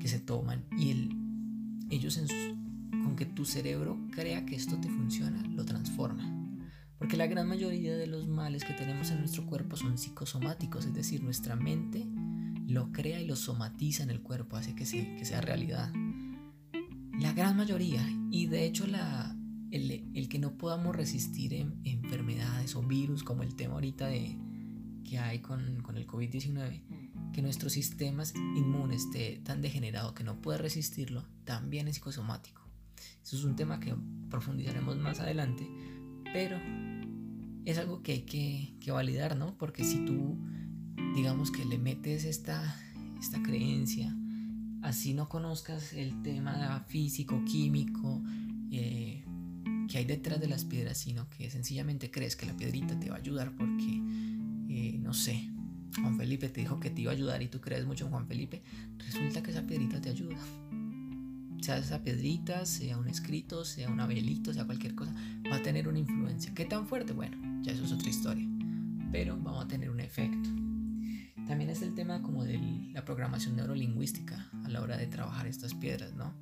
que se toman y el, ellos con que tu cerebro crea que esto te funciona, lo transforma. Porque la gran mayoría de los males que tenemos en nuestro cuerpo son psicosomáticos, es decir, nuestra mente lo crea y lo somatiza en el cuerpo, hace que, que sea realidad. La gran mayoría, y de hecho el, que no podamos resistir en, enfermedades o virus, como el tema ahorita de, que hay con, con el COVID-19, que nuestro sistema inmune esté tan degenerado que no puede resistirlo, también es psicosomático. Eso es un tema que profundizaremos más adelante, pero es algo que hay que, que validar, ¿no? Porque si tú, digamos que le metes esta, esta creencia, así no conozcas el tema físico, químico, eh, que hay detrás de las piedras, sino que sencillamente crees que la piedrita te va a ayudar porque, eh, no sé, Juan Felipe te dijo que te iba a ayudar y tú crees mucho en Juan Felipe, resulta que esa piedrita te ayuda. Sea esa piedrita, sea un escrito, sea un abelito, sea cualquier cosa, va a tener una influencia. ¿Qué tan fuerte? Bueno, ya eso es otra historia. Pero vamos a tener un efecto. También es el tema como de la programación neurolingüística a la hora de trabajar estas piedras, ¿no?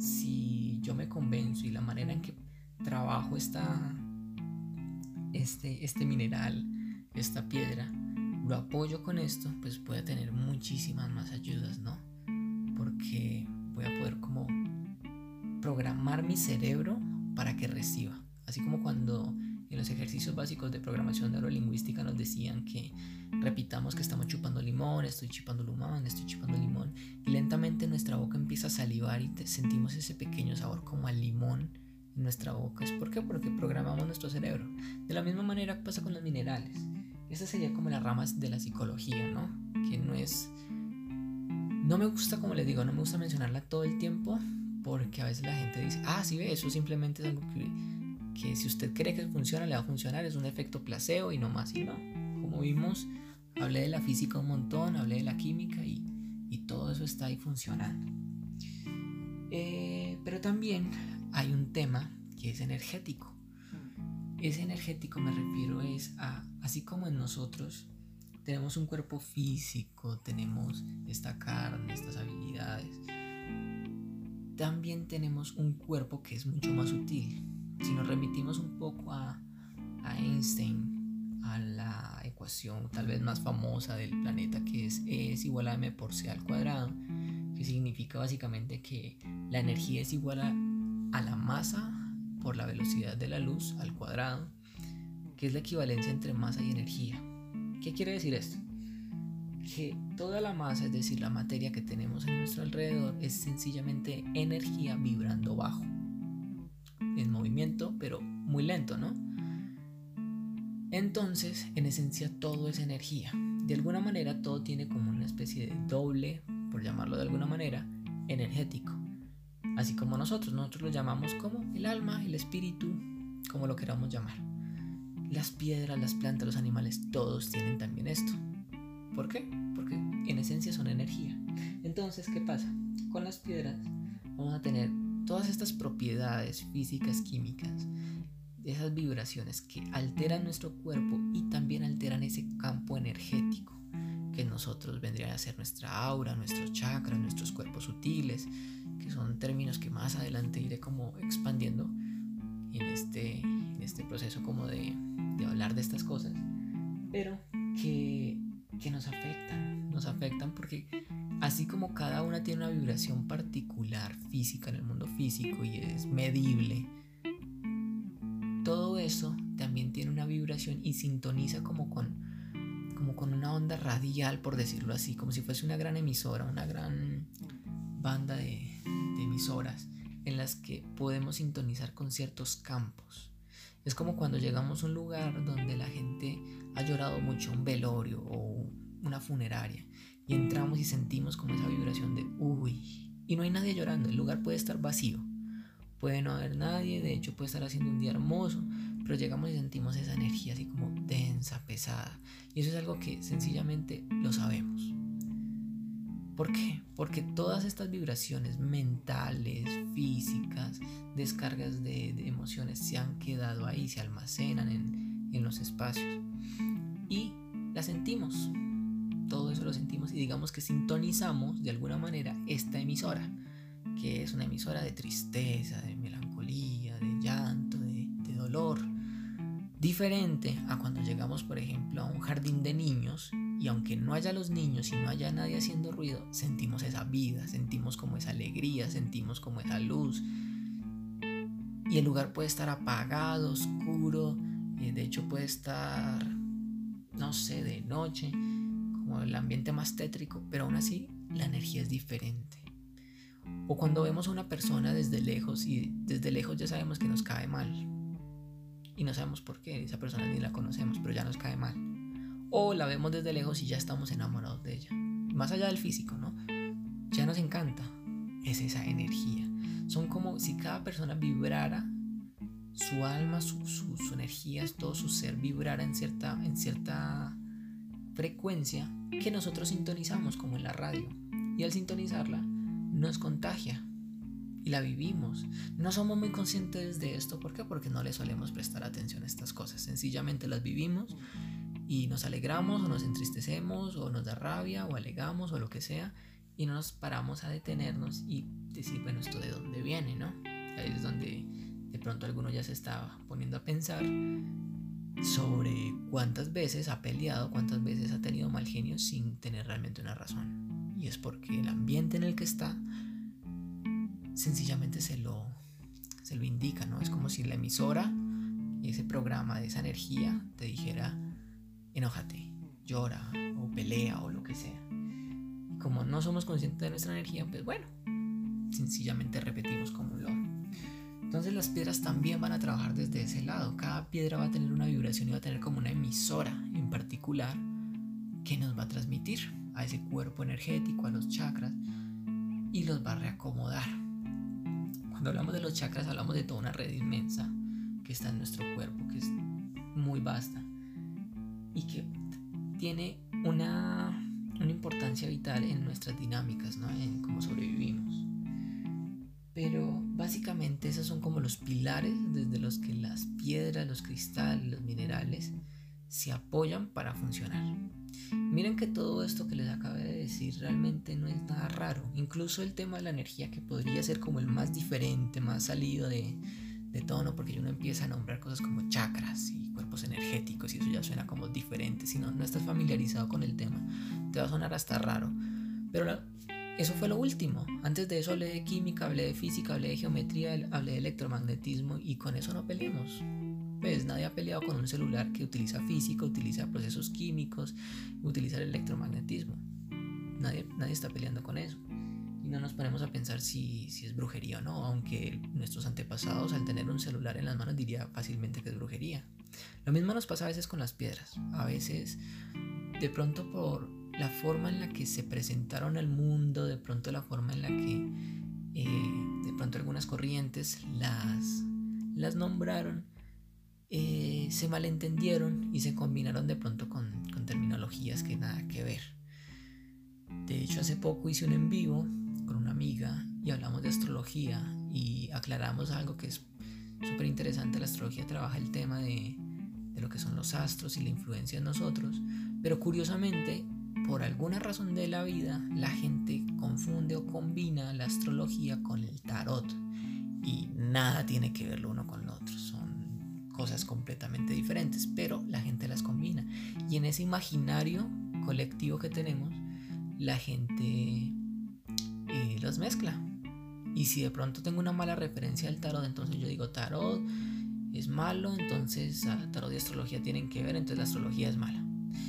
Si yo me convenzo y la manera en que trabajo esta, este, este mineral, esta piedra, lo apoyo con esto, pues voy tener muchísimas más ayudas, ¿no? Porque voy a poder como programar mi cerebro para que reciba. Así como cuando en los ejercicios básicos de programación neurolingüística nos decían que repitamos que estamos chupando limón, estoy chupando limón, estoy chupando limón, y lentamente nuestra boca empieza a salivar y sentimos ese pequeño sabor como al limón en nuestra boca. ¿Es por qué? Porque programamos nuestro cerebro. De la misma manera pasa con los minerales. Esta sería como las ramas de la psicología, ¿no? Que no es... No me gusta, como les digo, no me gusta mencionarla todo el tiempo porque a veces la gente dice, ah, sí ve, eso simplemente es algo que, que si usted cree que funciona, le va a funcionar, es un efecto placebo y no más, y no. Vimos, hablé de la física un montón, hablé de la química y, y todo eso está ahí funcionando. Eh, pero también hay un tema que es energético. Ese energético me refiero es a, así como en nosotros tenemos un cuerpo físico, tenemos esta carne, estas habilidades, también tenemos un cuerpo que es mucho más sutil. Si nos remitimos un poco a, a Einstein, a la ecuación tal vez más famosa del planeta que es es igual a m por c al cuadrado, que significa básicamente que la energía es igual a, a la masa por la velocidad de la luz al cuadrado, que es la equivalencia entre masa y energía. ¿Qué quiere decir esto? Que toda la masa, es decir, la materia que tenemos en nuestro alrededor, es sencillamente energía vibrando bajo, en movimiento, pero muy lento, ¿no? Entonces, en esencia, todo es energía. De alguna manera, todo tiene como una especie de doble, por llamarlo de alguna manera, energético. Así como nosotros, nosotros lo llamamos como el alma, el espíritu, como lo queramos llamar. Las piedras, las plantas, los animales, todos tienen también esto. ¿Por qué? Porque en esencia son energía. Entonces, ¿qué pasa? Con las piedras vamos a tener todas estas propiedades físicas, químicas, esas vibraciones que alteran nuestro cuerpo y también alteran ese campo energético que nosotros vendría a ser nuestra aura, nuestros chakras, nuestros cuerpos sutiles, que son términos que más adelante iré como expandiendo en este, este proceso como de, de hablar de estas cosas, pero que, que nos afectan, nos afectan porque así como cada una tiene una vibración particular física en el mundo físico y es medible, todo eso también tiene una vibración y sintoniza como con, como con una onda radial, por decirlo así, como si fuese una gran emisora, una gran banda de, de emisoras en las que podemos sintonizar con ciertos campos. Es como cuando llegamos a un lugar donde la gente ha llorado mucho, un velorio o una funeraria, y entramos y sentimos como esa vibración de uy, y no hay nadie llorando, el lugar puede estar vacío, puede no haber nadie, de hecho puede estar haciendo un día hermoso, pero llegamos y sentimos esa energía así como densa, pesada, y eso es algo que sencillamente lo sabemos. ¿Por qué? Porque todas estas vibraciones mentales, físicas, descargas de, emociones se han quedado ahí, se almacenan en, en los espacios. Y las sentimos. Todo eso lo sentimos y digamos que sintonizamos de alguna manera esta emisora, que es una emisora de tristeza, de melancolía, de llanto, de, dolor. Diferente a cuando llegamos, por ejemplo, a un jardín de niños y aunque no haya los niños y no haya nadie haciendo ruido, sentimos esa vida, sentimos como esa alegría, sentimos como esa luz. Y el lugar puede estar apagado, oscuro, de hecho puede estar, no sé, de noche, como el ambiente más tétrico, pero aún así la energía es diferente. O cuando vemos a una persona desde lejos y desde lejos ya sabemos que nos cae mal. Y no sabemos por qué, esa persona ni la conocemos, pero ya nos cae mal o la vemos desde lejos y ya estamos enamorados de ella. Más allá del físico, ¿no? Ya nos encanta. Es esa energía. Son como si cada persona vibrara, su alma, su, su, energía, todo su ser vibrara en cierta, en cierta frecuencia que nosotros sintonizamos como en la radio. Y al sintonizarla nos contagia y la vivimos. No somos muy conscientes de esto. ¿Por qué? Porque no le solemos prestar atención a estas cosas. Sencillamente las vivimos y nos alegramos o nos entristecemos o nos da rabia o alegamos o lo que sea y no nos paramos a detenernos y decir, bueno, esto de dónde viene, ¿no? Ahí es donde de pronto alguno ya se está poniendo a pensar sobre cuántas veces ha peleado, cuántas veces ha tenido mal genio sin tener realmente una razón. Y es porque el ambiente en el que está sencillamente se lo, se lo indica, ¿no? Es como si la emisora y ese programa de esa energía te dijera, enójate, llora o pelea o lo que sea. Como no somos conscientes de nuestra energía, pues bueno, sencillamente repetimos como un loro. Entonces las piedras también van a trabajar desde ese lado. Cada piedra va a tener una vibración y va a tener como una emisora en particular que nos va a transmitir a ese cuerpo energético, a los chakras y los va a reacomodar. Cuando hablamos de los chakras hablamos de toda una red inmensa que está en nuestro cuerpo, que es muy vasta y que tiene una, una importancia vital en nuestras dinámicas, ¿no? en cómo sobrevivimos. Pero básicamente esos son como los pilares desde los que las piedras, los cristales, los minerales se apoyan para funcionar. Miren que todo esto que les acabé de decir realmente no es nada raro. Incluso el tema de la energía que podría ser como el más diferente, más salido de, de tono, porque uno empieza a nombrar cosas como chakras y cuerpos energéticos y eso ya suena como diferente. Si no, no estás familiarizado con el tema, te va a sonar hasta raro. Pero eso fue lo último. Antes de eso hablé de química, hablé de física, hablé de geometría, hablé de electromagnetismo y con eso no peleemos. Pues nadie ha peleado con un celular que utiliza física, utiliza procesos químicos, utiliza el electromagnetismo. Nadie, nadie está peleando con eso. Y no nos ponemos a pensar si, si es brujería o no, aunque nuestros antepasados al tener un celular en las manos diría fácilmente que es brujería. Lo mismo nos pasa a veces con las piedras. A veces, de pronto por la forma en la que se presentaron al mundo, de pronto la forma en la que eh, de pronto algunas corrientes las, las nombraron, se malentendieron y se combinaron de pronto con, terminologías que nada que ver. De hecho, hace poco hice un en vivo con una amiga y hablamos de astrología y aclaramos algo que es súper interesante. La astrología trabaja el tema de, de lo que son los astros y la influencia en nosotros, pero curiosamente por alguna razón de la vida, la gente confunde o combina la astrología con el tarot. Y nada tiene que ver lo uno con lo otro. Son cosas completamente diferentes, pero la gente las combina. Y en ese imaginario colectivo que tenemos, la gente eh, los mezcla. Y si de pronto tengo una mala referencia al tarot, entonces yo digo tarot es malo, entonces ah, tarot y astrología tienen que ver, entonces la astrología es mala.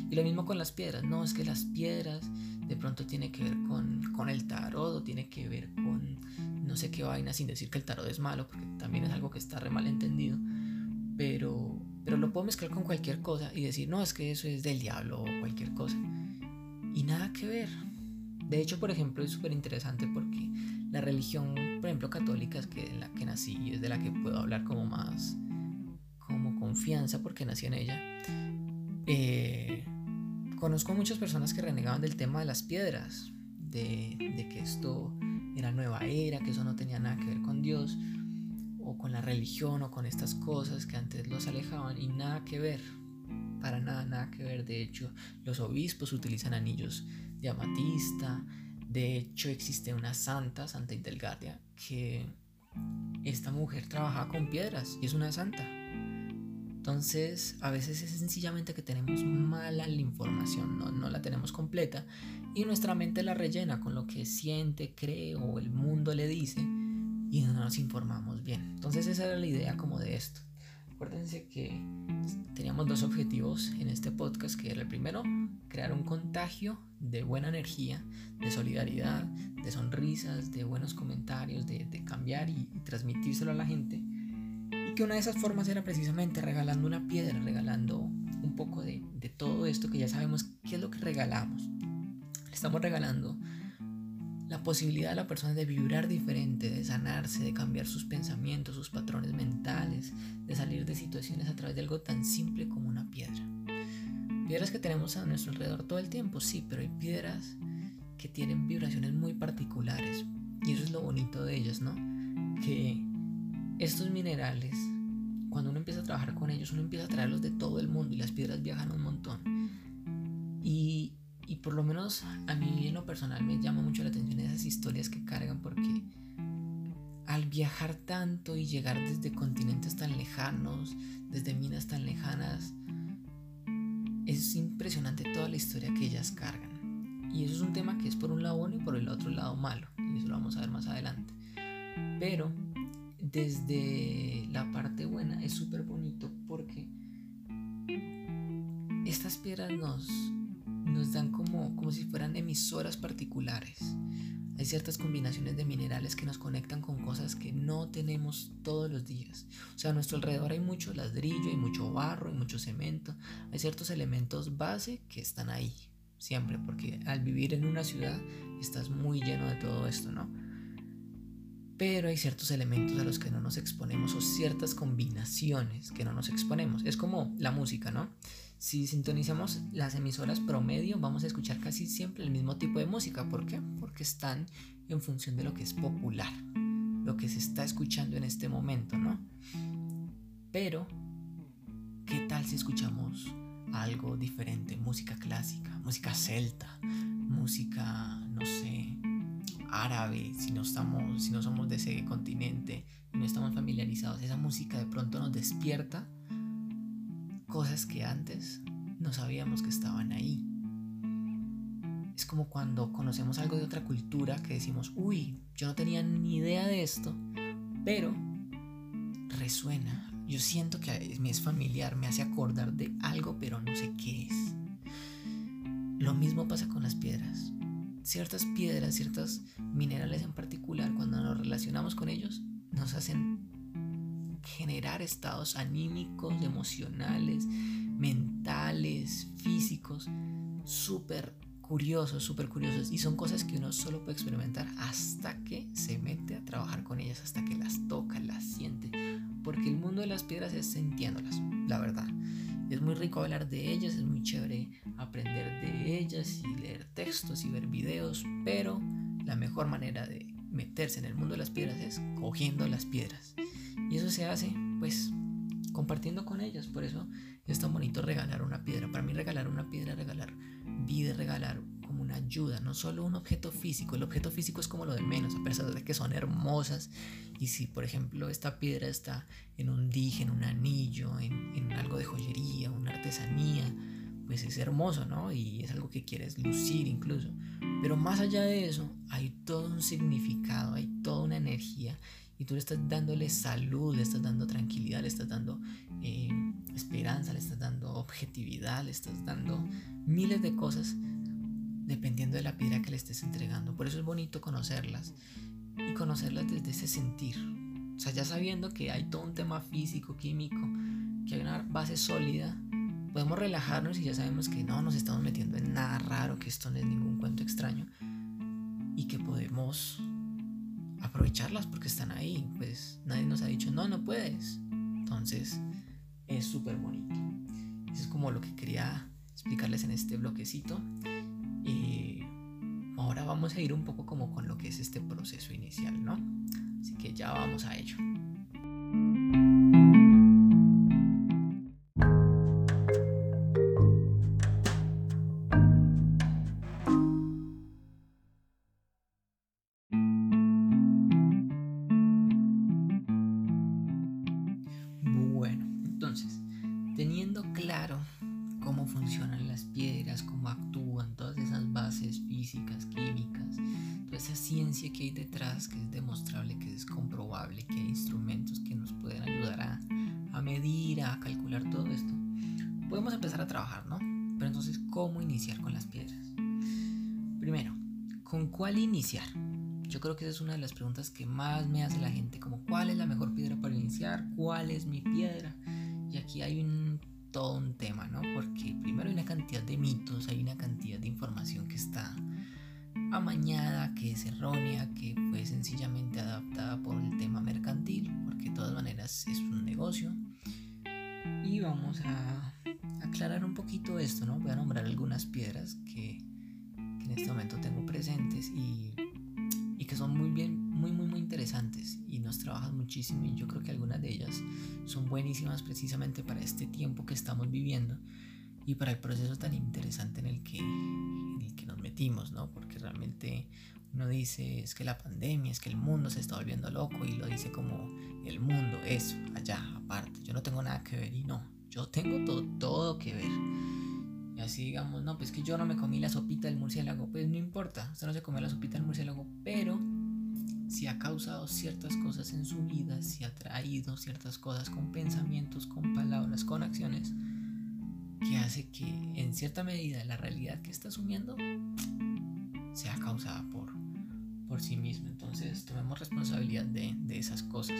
Y lo mismo con las piedras, no, es que las piedras de pronto tiene que ver con, con el tarot o tiene que ver con no sé qué vaina, sin decir que el tarot es malo, porque también es algo que está re mal entendido. Pero, pero lo puedo mezclar con cualquier cosa y decir, no, es que eso es del diablo o cualquier cosa. Y nada que ver. De hecho, por ejemplo, es súper interesante porque la religión, por ejemplo, católica, es que en la que nací y es de la que puedo hablar como más, como confianza porque nací en ella. Eh, conozco muchas personas que renegaban del tema de las piedras, de, que esto era nueva era, que eso no tenía nada que ver con Dios, o con la religión, o con estas cosas que antes los alejaban, y nada que ver, para nada, nada que ver. De hecho, los obispos utilizan anillos de amatista, de hecho existe una santa, Santa Indelgaria, que esta mujer trabajaba con piedras y es una santa. Entonces, a veces es sencillamente que tenemos mala la información, ¿no? no la tenemos completa y nuestra mente la rellena con lo que siente, cree o el mundo le dice y no nos informamos bien. Entonces, esa era la idea como de esto. Acuérdense que teníamos dos objetivos en este podcast, que era el primero, crear un contagio de buena energía, de solidaridad, de sonrisas, de buenos comentarios, de, cambiar y transmitírselo a la gente que una de esas formas era precisamente regalando una piedra, regalando un poco de, todo esto que ya sabemos qué es lo que regalamos. Le estamos regalando la posibilidad a la persona de vibrar diferente, de sanarse, de cambiar sus pensamientos, sus patrones mentales, de salir de situaciones a través de algo tan simple como una piedra. Piedras que tenemos a nuestro alrededor todo el tiempo, sí, pero hay piedras que tienen vibraciones muy particulares. Y eso es lo bonito de ellas, ¿no? Que estos minerales, cuando uno empieza a trabajar con ellos, uno empieza a traerlos de todo el mundo y las piedras viajan un montón. Y, y por lo menos a mí en lo personal me llama mucho la atención esas historias que cargan porque al viajar tanto y llegar desde continentes tan lejanos, desde minas tan lejanas, es impresionante toda la historia que ellas cargan. Y eso es un tema que es por un lado bueno y por el otro lado malo. Y eso lo vamos a ver más adelante. Pero desde la parte buena es súper bonito porque estas piedras nos, nos dan como, como si fueran emisoras particulares. Hay ciertas combinaciones de minerales que nos conectan con cosas que no tenemos todos los días. O sea, a nuestro alrededor hay mucho ladrillo, hay mucho barro, hay mucho cemento. Hay ciertos elementos base que están ahí, siempre, porque al vivir en una ciudad estás muy lleno de todo esto, ¿no? Pero hay ciertos elementos a los que no nos exponemos o ciertas combinaciones que no nos exponemos. Es como la música, ¿no? Si sintonizamos las emisoras promedio, vamos a escuchar casi siempre el mismo tipo de música. ¿Por qué? Porque están en función de lo que es popular, lo que se está escuchando en este momento, ¿no? Pero, ¿qué tal si escuchamos algo diferente? Música clásica, música celta, música, no sé, árabe, si no, estamos, si no somos de ese continente y no estamos familiarizados. Esa música de pronto nos despierta cosas que antes no sabíamos que estaban ahí. Es como cuando conocemos algo de otra cultura que decimos, uy, yo no tenía ni idea de esto, pero resuena. Yo siento que me es familiar, me hace acordar de algo, pero no sé qué es. Lo mismo pasa con las piedras. Ciertas piedras, ciertos minerales en particular, cuando nos relacionamos con ellos, nos hacen generar estados anímicos, emocionales, mentales, físicos, súper curiosos, súper curiosos. Y son cosas que uno solo puede experimentar hasta que se mete a trabajar con ellas, hasta que las toca, las siente. Porque el mundo de las piedras es sintiéndolas, la verdad. Es muy rico hablar de ellas, es muy chévere aprender de ellas y leer textos y ver videos, pero la mejor manera de meterse en el mundo de las piedras es cogiendo las piedras. Y eso se hace, pues, compartiendo con ellas. Por eso es tan bonito regalar una piedra. Para mí regalar una piedra, regalar vida, regalar como una ayuda, no solo un objeto físico. El objeto físico es como lo de menos, a pesar de que son hermosas. Y si, por ejemplo, esta piedra está en un dije, en un anillo, en, en algo de joyería, una artesanía, pues es hermoso, ¿no? Y es algo que quieres lucir incluso. Pero más allá de eso, hay todo un significado, hay toda una energía y tú le estás dándole salud, le estás dando tranquilidad, le estás dando eh, esperanza, le estás dando objetividad, le estás dando miles de cosas dependiendo de la piedra que le estés entregando. Por eso es bonito conocerlas y conocerlas desde ese sentir. O sea, ya sabiendo que hay todo un tema físico, químico, que hay una base sólida, podemos relajarnos y ya sabemos que no nos estamos metiendo en nada raro, que esto no es ningún cuento extraño y que podemos aprovecharlas porque están ahí. Pues nadie nos ha dicho, no, no puedes. Entonces es súper bonito. Eso es como lo que quería explicarles en este bloquecito. Y ahora vamos a ir un poco como con lo que es este proceso inicial, ¿no? Así que ya vamos a ello. ¿Cuál es mi piedra? Y aquí hay un, todo un tema, ¿no? Porque primero hay una cantidad de mitos, hay una cantidad de información que está amañada, que es errónea, que fue sencillamente adaptada por el tema mercantil, porque de todas maneras es un negocio. Y vamos a aclarar un poquito esto, ¿no? Voy a nombrar algunas piedras que, que en este momento tengo presentes y, y, que son muy bien, muy, muy, muy interesantes trabajan muchísimo y yo creo que algunas de ellas son buenísimas precisamente para este tiempo que estamos viviendo y para el proceso tan interesante en el que, en el que nos metimos, ¿no? Porque realmente uno dice, es que la pandemia, es que el mundo se está volviendo loco y lo dice como el mundo, eso, allá, aparte. Yo no tengo nada que ver y no, yo tengo todo, todo que ver. Y así digamos, no, pues que yo no me comí la sopita del murciélago, pues no importa, usted no se comió la sopita del murciélago, pero si ha causado ciertas cosas en su vida, si ha traído ciertas cosas con pensamientos, con palabras, con acciones, que hace que en cierta medida la realidad que está asumiendo sea causada por, por sí mismo. Entonces tomemos responsabilidad de, de esas cosas.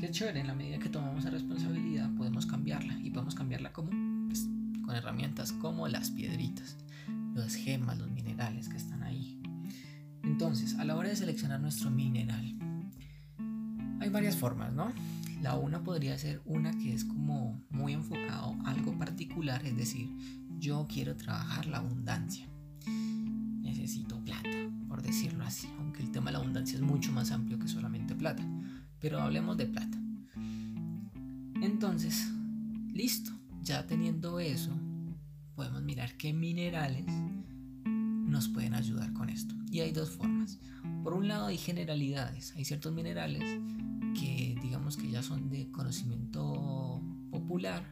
Qué chévere, en la medida que tomamos esa responsabilidad podemos cambiarla. ¿Y podemos cambiarla como pues, con herramientas como las piedritas, las gemas, los minerales que están ahí. Entonces, a la hora de seleccionar nuestro mineral, hay varias formas, ¿no? La una podría ser una que es como muy enfocado a algo particular, es decir, yo quiero trabajar la abundancia. Necesito plata, por decirlo así, aunque el tema de la abundancia es mucho más amplio que solamente plata. Pero hablemos de plata. Entonces, listo, ya teniendo eso, podemos mirar qué minerales nos pueden ayudar con esto. Y hay dos formas. Por un lado hay generalidades, hay ciertos minerales que digamos que ya son de conocimiento popular,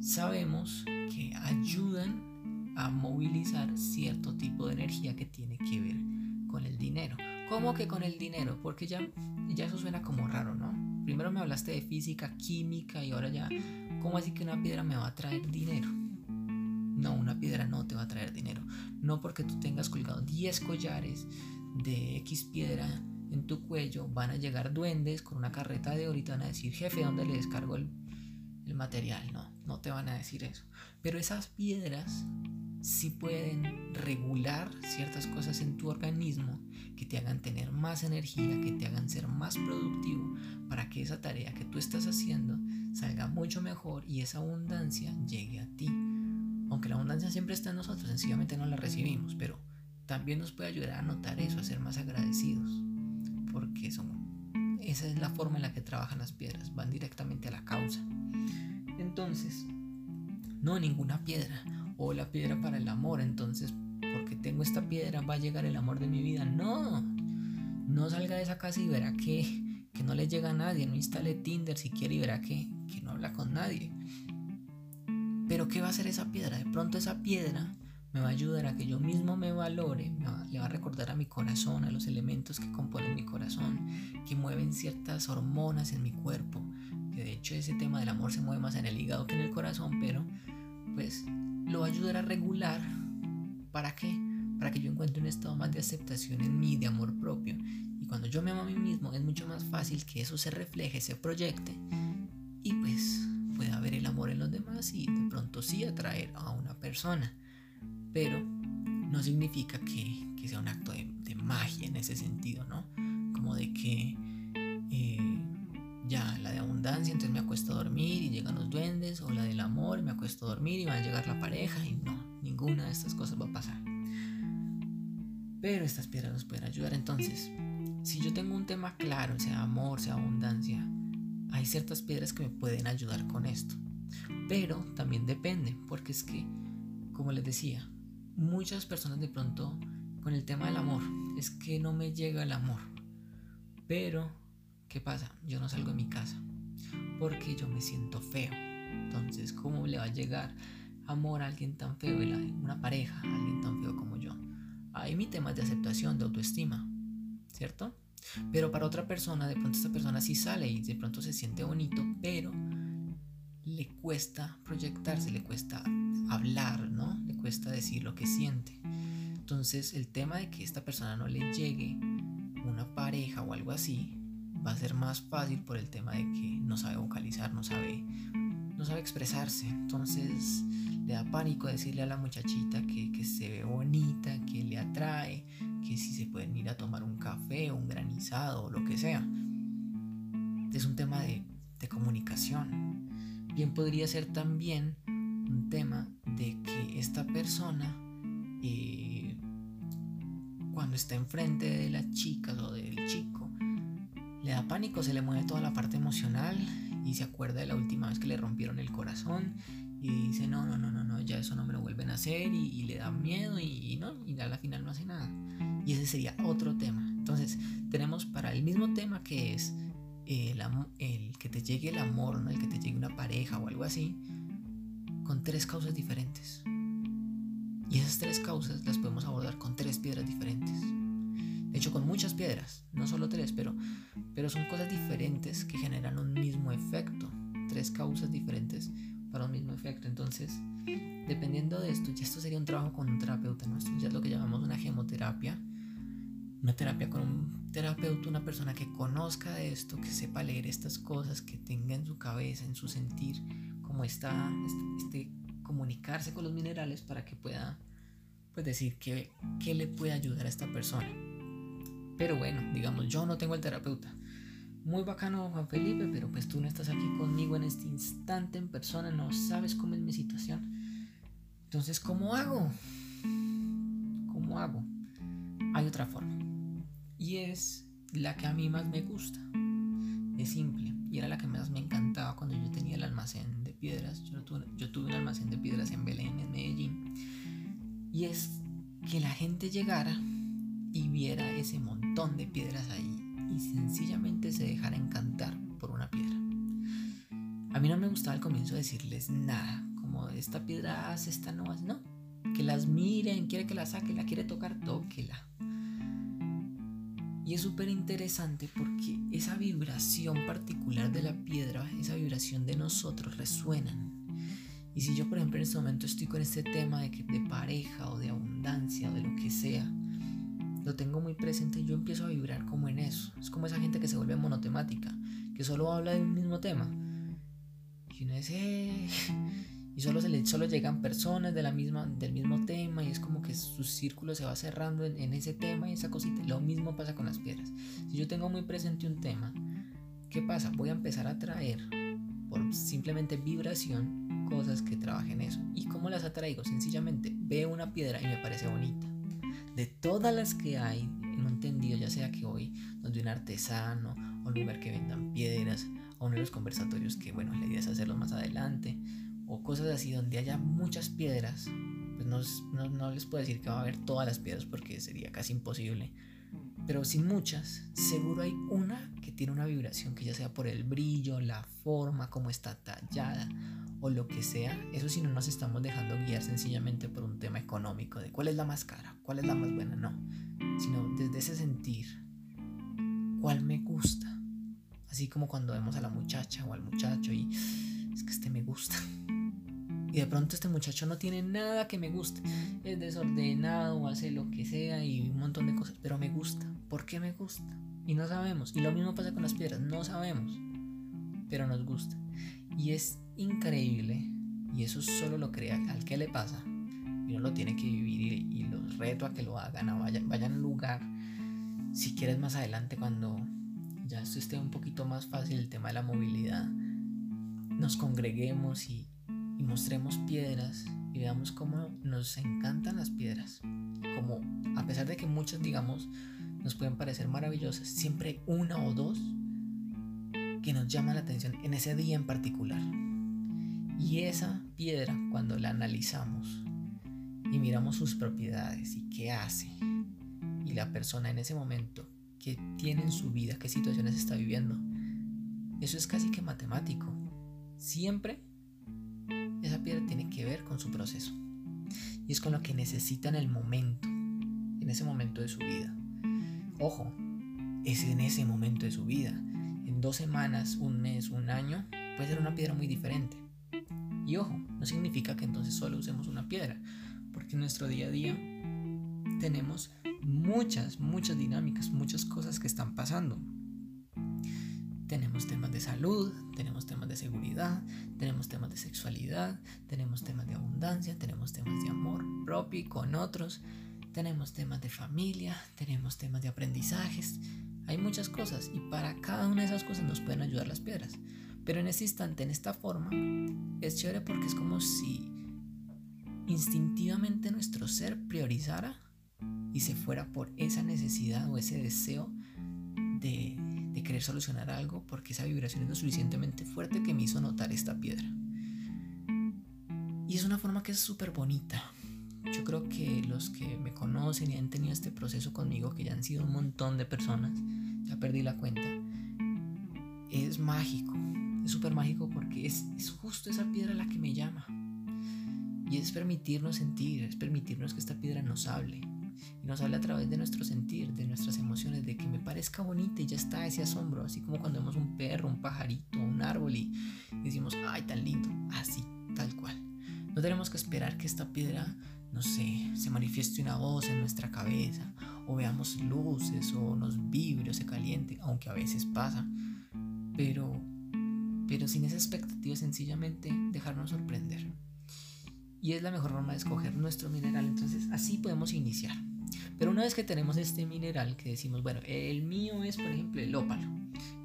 sabemos que ayudan a movilizar cierto tipo de energía que tiene que ver con el dinero. ¿Cómo que con el dinero? Porque ya, ya eso suena como raro, ¿no? Primero me hablaste de física, química y ahora ya, ¿cómo así que una piedra me va a traer dinero? No, una piedra no te va a traer dinero. No porque tú tengas colgado 10 collares de X piedra en tu cuello, van a llegar duendes con una carreta de oro y van a decir, jefe, ¿dónde le descargo el, el material? No, no te van a decir eso. Pero esas piedras sí pueden regular ciertas cosas en tu organismo que te hagan tener más energía, que te hagan ser más productivo para que esa tarea que tú estás haciendo salga mucho mejor y esa abundancia llegue a ti. Aunque la abundancia siempre está en nosotros, sencillamente no la recibimos, pero también nos puede ayudar a notar eso, a ser más agradecidos, porque esa es la forma en la que trabajan las piedras, van directamente a la causa. Entonces, no ninguna piedra, o la piedra para el amor, entonces, porque tengo esta piedra va a llegar el amor de mi vida. No, no salga de esa casa y verá que, que no le llega a nadie, no instale Tinder si quiere y verá que, que no habla con nadie. Pero ¿qué va a hacer esa piedra? De pronto esa piedra me va a ayudar a que yo mismo me valore, me va, le va a recordar a mi corazón, a los elementos que componen mi corazón, que mueven ciertas hormonas en mi cuerpo, que de hecho ese tema del amor se mueve más en el hígado que en el corazón, pero pues lo va a ayudar a regular. ¿Para qué? Para que yo encuentre un estado más de aceptación en mí, de amor propio. Y cuando yo me amo a mí mismo, es mucho más fácil que eso se refleje, se proyecte y pues y de pronto sí atraer a una persona pero no significa que, sea un acto de, magia en ese sentido, ¿no? Como de que eh, ya la de abundancia, entonces me acuesto a dormir y llegan los duendes, o la del amor, me acuesto a dormir y va a llegar la pareja, y no, ninguna de estas cosas va a pasar. Pero estas piedras nos pueden ayudar. Entonces, si yo tengo un tema claro, sea amor, sea abundancia, hay ciertas piedras que me pueden ayudar con esto. Pero también depende, porque es que, como les decía, muchas personas de pronto con el tema del amor, es que no me llega el amor. Pero, ¿qué pasa? Yo no salgo de mi casa porque yo me siento feo. Entonces, ¿cómo le va a llegar amor a alguien tan feo, una pareja, a alguien tan feo como yo? Ahí mi tema es de aceptación, de autoestima, ¿cierto? Pero para otra persona, de pronto esta persona sí sale y de pronto se siente bonito, pero le cuesta proyectarse, le cuesta hablar, ¿no? Le cuesta decir lo que siente. Entonces el tema de que esta persona no le llegue una pareja o algo así va a ser más fácil por el tema de que no sabe vocalizar, no sabe, no sabe expresarse. Entonces le da pánico decirle a la muchachita que, que se ve bonita, que le atrae, que si se pueden ir a tomar un café o un granizado o lo que sea. Es un tema de, de comunicación bien podría ser también un tema de que esta persona eh, cuando está enfrente de las chicas o del chico le da pánico, se le mueve toda la parte emocional y se acuerda de la última vez que le rompieron el corazón y dice no, no, no, no, no, ya eso no me lo vuelven a hacer y, le da miedo y, no, y a la final no hace nada. Y ese sería otro tema. Entonces tenemos para el mismo tema que es el, que te llegue el amor, ¿no? el que te llegue una pareja o algo así, con tres causas diferentes. Y esas tres causas las podemos abordar con tres piedras diferentes. De hecho, con muchas piedras, no solo tres, pero, pero son cosas diferentes que generan un mismo efecto. Tres causas diferentes para un mismo efecto. Entonces, dependiendo de esto, ya esto sería un trabajo con un terapeuta, ¿no? ya es lo que llamamos una gemoterapia una terapia con un terapeuta, una persona que conozca de esto, que sepa leer estas cosas, que tenga en su cabeza, en su sentir, cómo está, este, comunicarse con los minerales para que pueda pues decir qué, qué le puede ayudar a esta persona. Pero bueno, digamos, yo no tengo el terapeuta. Muy bacano Juan Felipe, pero pues tú no estás aquí conmigo en este instante en persona, no sabes cómo es mi situación. Entonces, ¿cómo hago? ¿Cómo hago? Hay otra forma. Y es la que a mí más me gusta. Es simple. Y era la que más me encantaba cuando yo tenía el almacén de piedras. Yo tuve, yo tuve un almacén de piedras en Belén, en Medellín. Y es que la gente llegara y viera ese montón de piedras ahí y sencillamente se dejara encantar por una piedra. A mí no me gustaba al comienzo decirles nada, como esta piedra hace, esta no no. Que las miren, quiere que la saque, la quiere tocar, tóquela. Y es súper interesante porque esa vibración particular de la piedra, esa vibración de nosotros resuenan. Y si yo, por ejemplo, en este momento estoy con este tema de, que, de pareja o de abundancia o de lo que sea, lo tengo muy presente y yo empiezo a vibrar como en eso. Es como esa gente que se vuelve monotemática, que solo habla de un mismo tema. Y uno dice, y solo, se le, solo llegan personas de la misma, del mismo tema y es como que su círculo se va cerrando en, en ese tema y esa cosita. Lo mismo pasa con las piedras. Si yo tengo muy presente un tema, ¿qué pasa? Voy a empezar a traer por simplemente vibración cosas que trabajen eso. ¿Y cómo las atraigo? Sencillamente veo una piedra y me parece bonita de todas las que hay, en un tendido, ya sea que hoy donde un artesano o un lugar que vendan piedras, o uno de los conversatorios que, bueno, la idea es hacerlos más adelante, o cosas así donde haya muchas piedras, pues no, no les puedo decir que va a haber todas las piedras porque sería casi imposible, pero sin muchas, seguro hay una que tiene una vibración que ya sea por el brillo, la forma, cómo está tallada o lo que sea, eso si no nos estamos dejando guiar sencillamente por un tema económico de cuál es la más cara, cuál es la más buena, no, sino desde ese sentir, cuál me gusta, así como cuando vemos a la muchacha o al muchacho y es que este me gusta. Y de pronto este muchacho no tiene nada que me guste. Es desordenado, hace lo que sea y un montón de cosas. Pero me gusta. ¿Por qué me gusta? Y no sabemos. Y lo mismo pasa con las piedras. No sabemos. Pero nos gusta. Y es increíble, y eso solo lo crea al que le pasa, y no lo tiene que vivir, y, los reto a que lo hagan, a vayan, vayan al lugar, si quieres más adelante cuando ya esto esté un poquito más fácil el tema de la movilidad, nos congreguemos y, y mostremos piedras y veamos cómo nos encantan las piedras. Como a pesar de que muchas, digamos, nos pueden parecer maravillosas, siempre una o dos que nos llaman la atención en ese día en particular. Y esa piedra, cuando la analizamos y miramos sus propiedades y qué hace, y la persona en ese momento, que tiene en su vida, qué situaciones está viviendo, eso es casi que matemático. Siempre esa piedra tiene que ver con su proceso. Y es con lo que necesita en el momento, en ese momento de su vida. Ojo, es en ese momento de su vida. En dos semanas, un mes, un año, puede ser una piedra muy diferente. Y ojo, no significa que entonces solo usemos una piedra, porque en nuestro día a día tenemos muchas, muchas dinámicas, muchas cosas que están pasando. Tenemos temas de salud, tenemos temas de seguridad, tenemos temas de sexualidad, tenemos temas de abundancia, tenemos temas de amor propio y con otros, tenemos temas de familia, tenemos temas de aprendizajes. Hay muchas cosas y para cada una de esas cosas nos pueden ayudar las piedras. Pero en ese instante, en esta forma, es chévere porque es como si instintivamente nuestro ser priorizara y se fuera por esa necesidad o ese deseo de, querer solucionar algo porque esa vibración es lo suficientemente fuerte que me hizo notar esta piedra. Y es una forma que es súper bonita. Yo creo que los que me conocen y han tenido este proceso conmigo, que ya han sido un montón de personas, ya perdí la cuenta, es mágico es súper mágico porque es, es justo esa piedra la que me llama. Y es permitirnos sentir, es permitirnos que esta piedra nos hable. Y nos hable a través de nuestro sentir, de nuestras emociones, de que me parezca bonita y ya está ese asombro. Así como cuando vemos un perro, un pajarito, un árbol y decimos, ay, tan lindo. Así, tal cual. No tenemos que esperar que esta piedra, no sé, se manifieste una voz en nuestra cabeza o veamos luces o nos vibre o se caliente, aunque a veces pasa, pero, pero sin esa expectativa sencillamente dejarnos sorprender. Y es la mejor forma de escoger nuestro mineral, entonces así podemos iniciar. Pero una vez que tenemos este mineral que decimos, bueno, el mío es por ejemplo el ópalo,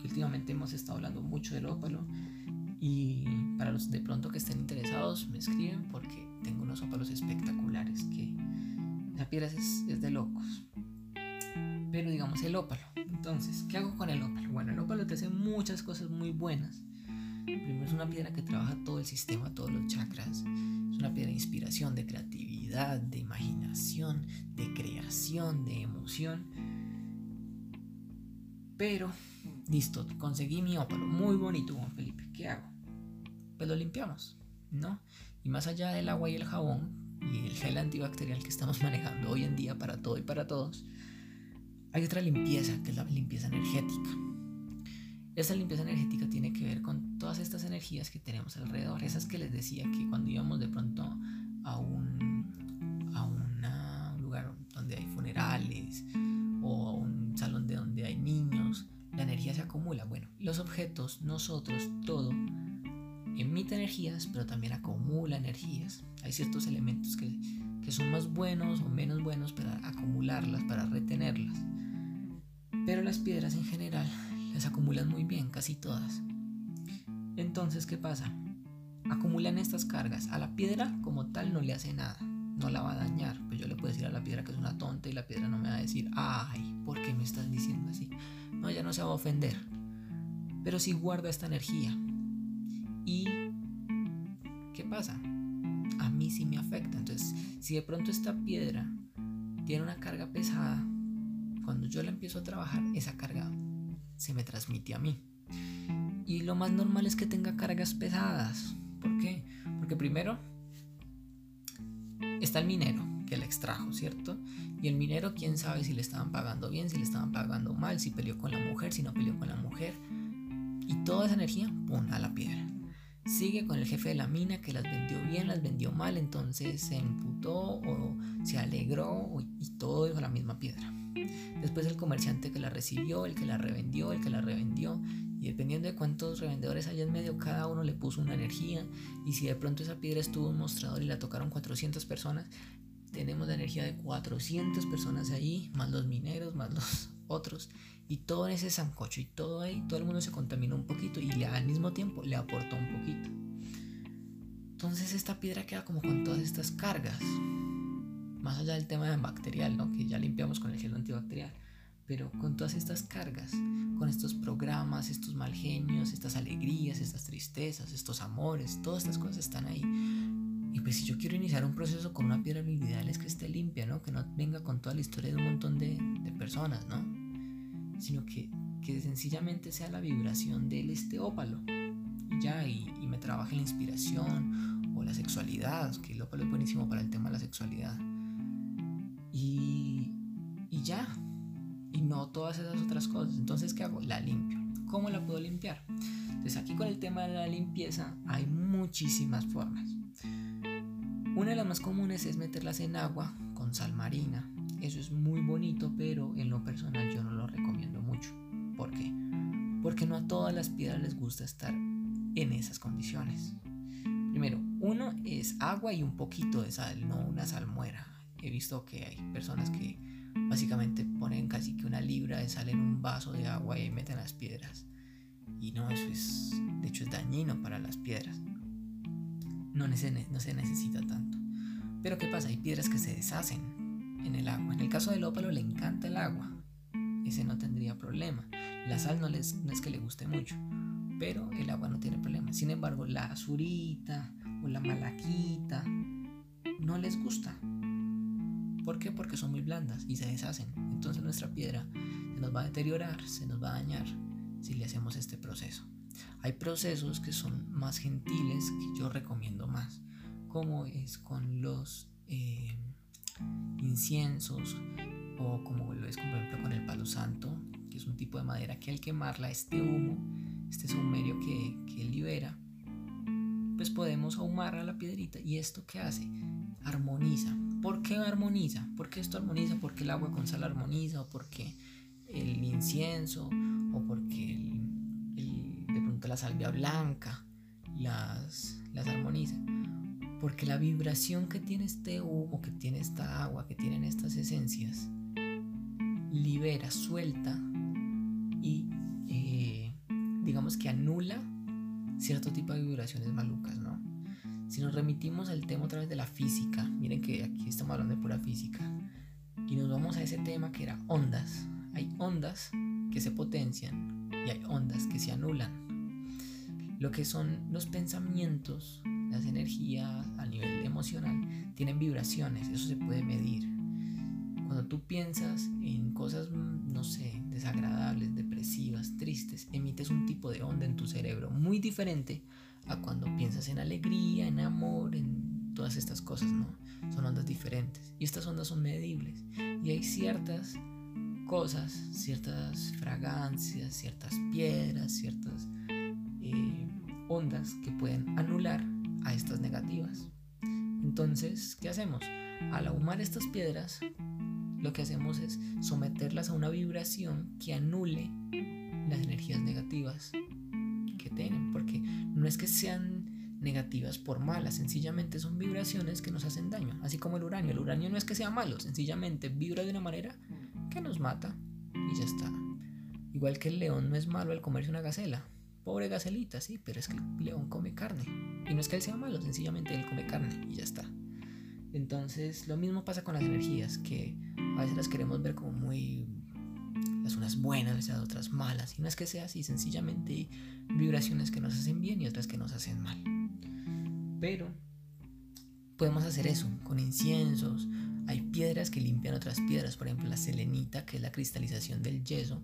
que últimamente hemos estado hablando mucho del ópalo, y para los de pronto que estén interesados me escriben porque tengo unos ópalos espectaculares que esa piedra es, es de locos. Pero digamos el ópalo. Entonces, ¿qué hago con el ópalo? Bueno, el ópalo te hace muchas cosas muy buenas. Primero es una piedra que trabaja todo el sistema, todos los chakras. Es una piedra de inspiración, de creatividad, de imaginación, de creación, de emoción. Pero, listo, conseguí mi ópalo. Muy bonito, Juan Felipe. ¿Qué hago? Pues lo limpiamos, ¿no? Y más allá del agua y el jabón, y el gel antibacterial que estamos manejando hoy en día para todo y para todos, hay otra limpieza, que es la limpieza energética. Esa limpieza energética tiene que ver con todas estas energías que tenemos alrededor, esas que les decía que cuando íbamos de pronto a un, o a un salón de donde hay niños, la energía se acumula. Bueno, los objetos, nosotros, todo, emite energías, pero también acumula energías. Hay ciertos elementos que, que son más buenos o menos buenos para acumularlas, para retenerlas. Pero las piedras en general las acumulan muy bien, casi todas. Entonces, ¿qué pasa? Acumulan estas cargas. A la piedra como tal no le hace nada, no la va a dañar. Pues yo le puedo decir a la piedra que es una tonta y la piedra no me va a decir, ay, ¿por qué me estás diciendo así? No, ya no se va a ofender. Pero sí guarda esta energía ¿Y qué pasa? A mí sí me afecta. Entonces, si de pronto esta piedra tiene una carga pesada, cuando yo la empiezo a trabajar, esa carga se me transmite a mí. Y lo más normal es que tenga cargas pesadas. ¿Por qué? Porque primero está el minero que la extrajo, ¿cierto? Y el minero, quién sabe si le estaban pagando bien, si le estaban pagando mal, si peleó con la mujer, si no peleó con la mujer. Y toda esa energía, pum, a la piedra. Sigue con el jefe de la mina que las vendió bien, las vendió mal, entonces se imputó o se alegró y todo dijo la misma piedra. Después el comerciante que la recibió, el que la revendió, el que la revendió, y dependiendo de cuántos revendedores hay en medio, cada uno le puso una energía, y si de pronto esa piedra estuvo en un mostrador y la tocaron 400 personas, tenemos la energía de 400 personas ahí, más los mineros, más los otros, y todo en ese sancocho y todo ahí, todo el mundo se contaminó un poquito y al mismo tiempo le aportó un poquito. Entonces esta piedra queda como con todas estas cargas, más allá del tema bacterial, ¿no? que ya limpiamos con el gel antibacterial, pero con todas estas cargas, con estos programas, estos mal genios, estas alegrías, estas tristezas, estos amores, todas estas cosas están ahí. Y pues si yo quiero iniciar un proceso con una piedra, ideal es que esté limpia, ¿no? Que no venga con toda la historia de un montón de, de personas, ¿no? sino que, que sencillamente sea la vibración del este ópalo. Y ya, y, me trabaje la inspiración o la sexualidad, que el ópalo es buenísimo para el tema de la sexualidad. Y, y ya, y no todas esas otras cosas. Entonces, ¿qué hago? La limpio. ¿Cómo la puedo limpiar? Entonces, aquí con el tema de la limpieza hay muchísimas formas. Una de las más comunes es meterlas en agua con sal marina eso es muy bonito, pero en lo personal yo no lo recomiendo mucho. ¿Por qué? Porque no a todas las piedras les gusta estar en esas condiciones. Primero, uno es agua y un poquito de sal, no una salmuera. He visto que hay personas que básicamente ponen casi que una libra de sal en un vaso de agua y meten las piedras. Y no, eso es, de hecho es dañino para las piedras. No, se necesita tanto. Pero ¿qué pasa? Hay piedras que se deshacen en el agua. En el caso del ópalo le encanta el agua. Ese no tendría problema. La sal no, les, no es que le guste mucho, pero el agua no tiene problema. Sin embargo, la azurita o la malaquita no les gusta. ¿Por qué? Porque son muy blandas y se deshacen. Entonces nuestra piedra se nos va a deteriorar, se nos va a dañar si le hacemos este proceso. Hay procesos que son más gentiles que yo recomiendo más, como es con los eh, inciensos o como lo es por ejemplo con el palo santo, que es un tipo de madera que al quemarla, este humo, este saumerio que, que libera, pues podemos ahumar a la piedrita y esto que hace armoniza, ¿por qué armoniza? ¿Por qué esto armoniza? ¿Por qué el agua con sal armoniza? ¿O por qué el incienso? ¿O porque el, de pronto la salvia blanca las, las armoniza? Porque la vibración que tiene este humo, que tiene esta agua, que tienen estas esencias, libera, suelta y eh, digamos que anula cierto tipo de vibraciones malucas, ¿no? Si nos remitimos al tema otra vez de la física, miren que aquí estamos hablando de pura física, y nos vamos a ese tema que era ondas. Hay ondas que se potencian y hay ondas que se anulan. Lo que son los pensamientos, las energías a nivel emocional, tienen vibraciones, eso se puede medir. Cuando tú piensas en cosas, no sé, desagradables, depresivas, tristes, emites un tipo de onda en tu cerebro muy diferente a cuando piensas en alegría, en amor, en todas estas cosas, ¿no? Son ondas diferentes. Y estas ondas son medibles. Y hay ciertas cosas, ciertas fragancias, ciertas piedras, ciertas eh, ondas que pueden anular a estas negativas. Entonces, ¿qué hacemos? Al ahumar estas piedras, lo que hacemos es someterlas a una vibración que anule las energías negativas que tienen, porque no es que sean negativas por malas, sencillamente son vibraciones que nos hacen daño, así como el uranio. El uranio no es que sea malo, sencillamente vibra de una manera que nos mata y ya está. Igual que el león no es malo al comerse una gacela. Pobre gacelita, sí, pero es que el león come carne. Y no es que él sea malo, sencillamente él come carne y ya está. Entonces, lo mismo pasa con las energías, que a veces las queremos ver como muy las unas buenas, las otras malas. Y no es que sea así, sencillamente hay vibraciones que nos hacen bien y otras que nos hacen mal. Pero podemos hacer eso con inciensos. Hay piedras que limpian otras piedras, por ejemplo la selenita, que es la cristalización del yeso,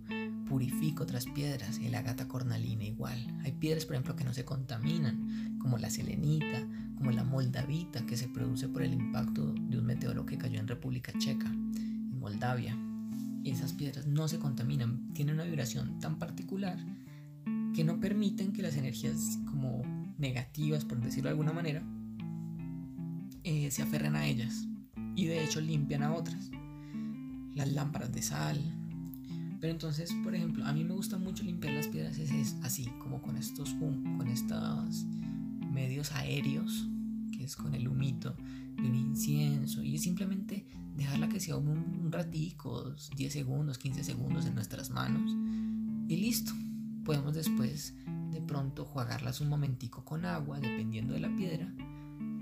purifica otras piedras, el agata cornalina igual. Hay piedras, por ejemplo, que no se contaminan, como la selenita, como la moldavita, que se produce por el impacto de un meteoro que cayó en República Checa. Moldavia. Esas piedras no se contaminan, tienen una vibración tan particular que no permiten que las energías como negativas, por decirlo de alguna manera, eh, se aferren a ellas y de hecho limpian a otras. Las lámparas de sal. Pero entonces, por ejemplo, a mí me gusta mucho limpiar las piedras es, así, como con estos, con estos medios aéreos, que es con el humito de un incienso y simplemente dejarla que se un, un ratico, 10 segundos, 15 segundos en nuestras manos y listo. Podemos después de pronto jugarlas un momentico con agua, dependiendo de la piedra.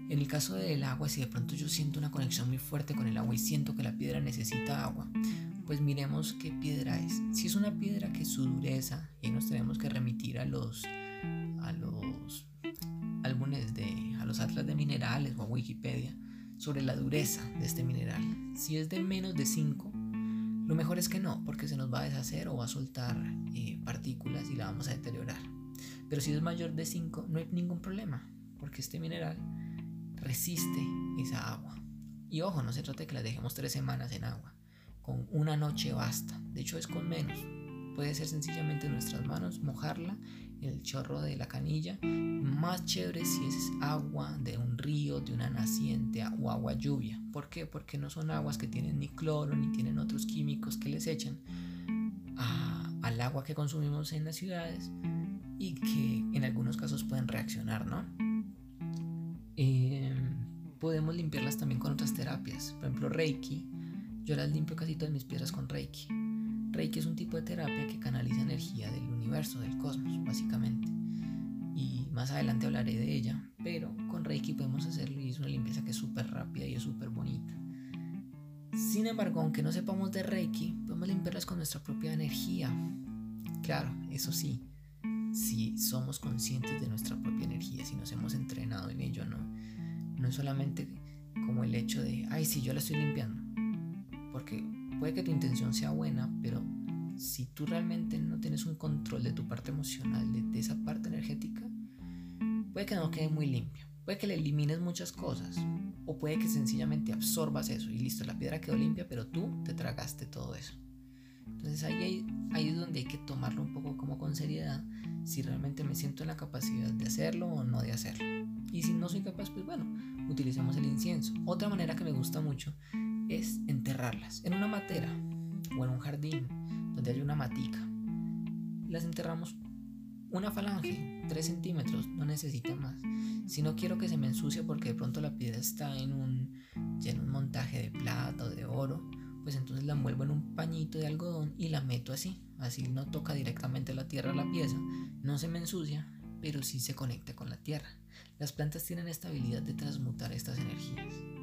En el caso del agua, si de pronto yo siento una conexión muy fuerte con el agua y siento que la piedra necesita agua, pues miremos qué piedra es. Si es una piedra que su dureza, y nos tenemos que remitir a los, a los álbumes de, a los atlas de minerales o a Wikipedia, sobre la dureza de este mineral. Si es de menos de 5, lo mejor es que no, porque se nos va a deshacer o va a soltar eh, partículas y la vamos a deteriorar. Pero si es mayor de 5, no hay ningún problema, porque este mineral resiste esa agua. Y ojo, no se trata de que la dejemos tres semanas en agua. Con una noche basta. De hecho, es con menos. Puede ser sencillamente en nuestras manos, mojarla el chorro de la canilla. Más chévere si es agua de un río, de una naciente o agua lluvia. ¿Por qué? Porque no son aguas que tienen ni cloro ni tienen otros químicos que les echan al agua que consumimos en las ciudades y que en algunos casos pueden reaccionar, ¿no? Em, podemos limpiarlas también con otras terapias. Por ejemplo, Reiki. Yo las limpio casi todas mis piedras con Reiki. Reiki es un tipo de terapia que canaliza energía del universo, del cosmos, básicamente. Y más adelante hablaré de ella, pero con Reiki podemos hacerlo y es una limpieza que es súper rápida y es súper bonita. Sin embargo, aunque no sepamos de Reiki, podemos limpiarlas con nuestra propia energía. Claro, eso sí, si somos conscientes de nuestra propia energía, si nos hemos entrenado en ello, no, no es solamente como el hecho de, ay, sí, yo la estoy limpiando, porque puede que tu intención sea buena, pero si tú realmente no tienes un control de tu parte emocional, de, esa parte energética, puede que no quede muy limpio. Puede que le elimines muchas cosas. O puede que sencillamente absorbas eso y listo, la piedra quedó limpia, pero tú te tragaste todo eso. Entonces ahí, ahí es donde hay que tomarlo un poco como con seriedad, si realmente me siento en la capacidad de hacerlo o no de hacerlo. Y si no soy capaz, pues bueno, utilicemos el incienso. Otra manera que me gusta mucho es enterrarlas en una matera o en un jardín donde hay una matica. Las enterramos una falange, 3 centímetros, no necesita más. Si no quiero que se me ensucie porque de pronto la piedra está en un, en un montaje de plata o de oro, pues entonces la envuelvo en un pañito de algodón y la meto así. Así no toca directamente la tierra la pieza, no se me ensucia, pero sí se conecta con la tierra. Las plantas tienen esta habilidad de transmutar estas energías.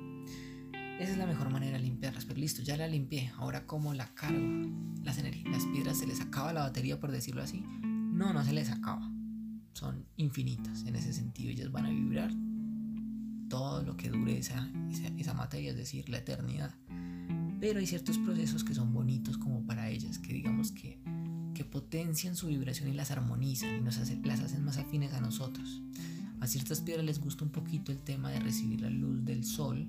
Esa es la mejor manera de limpiarlas, pero listo, ya la limpié. Ahora, ¿cómo la cargo? Las, las piedras se les acaba la batería, por decirlo así. No, no se les acaba. Son infinitas en ese sentido. Ellas van a vibrar todo lo que dure esa, esa materia, es decir, la eternidad. Pero hay ciertos procesos que son bonitos como para ellas, que digamos que, que potencian su vibración y las armonizan y nos las hacen más afines a nosotros. A ciertas piedras les gusta un poquito el tema de recibir la luz del sol,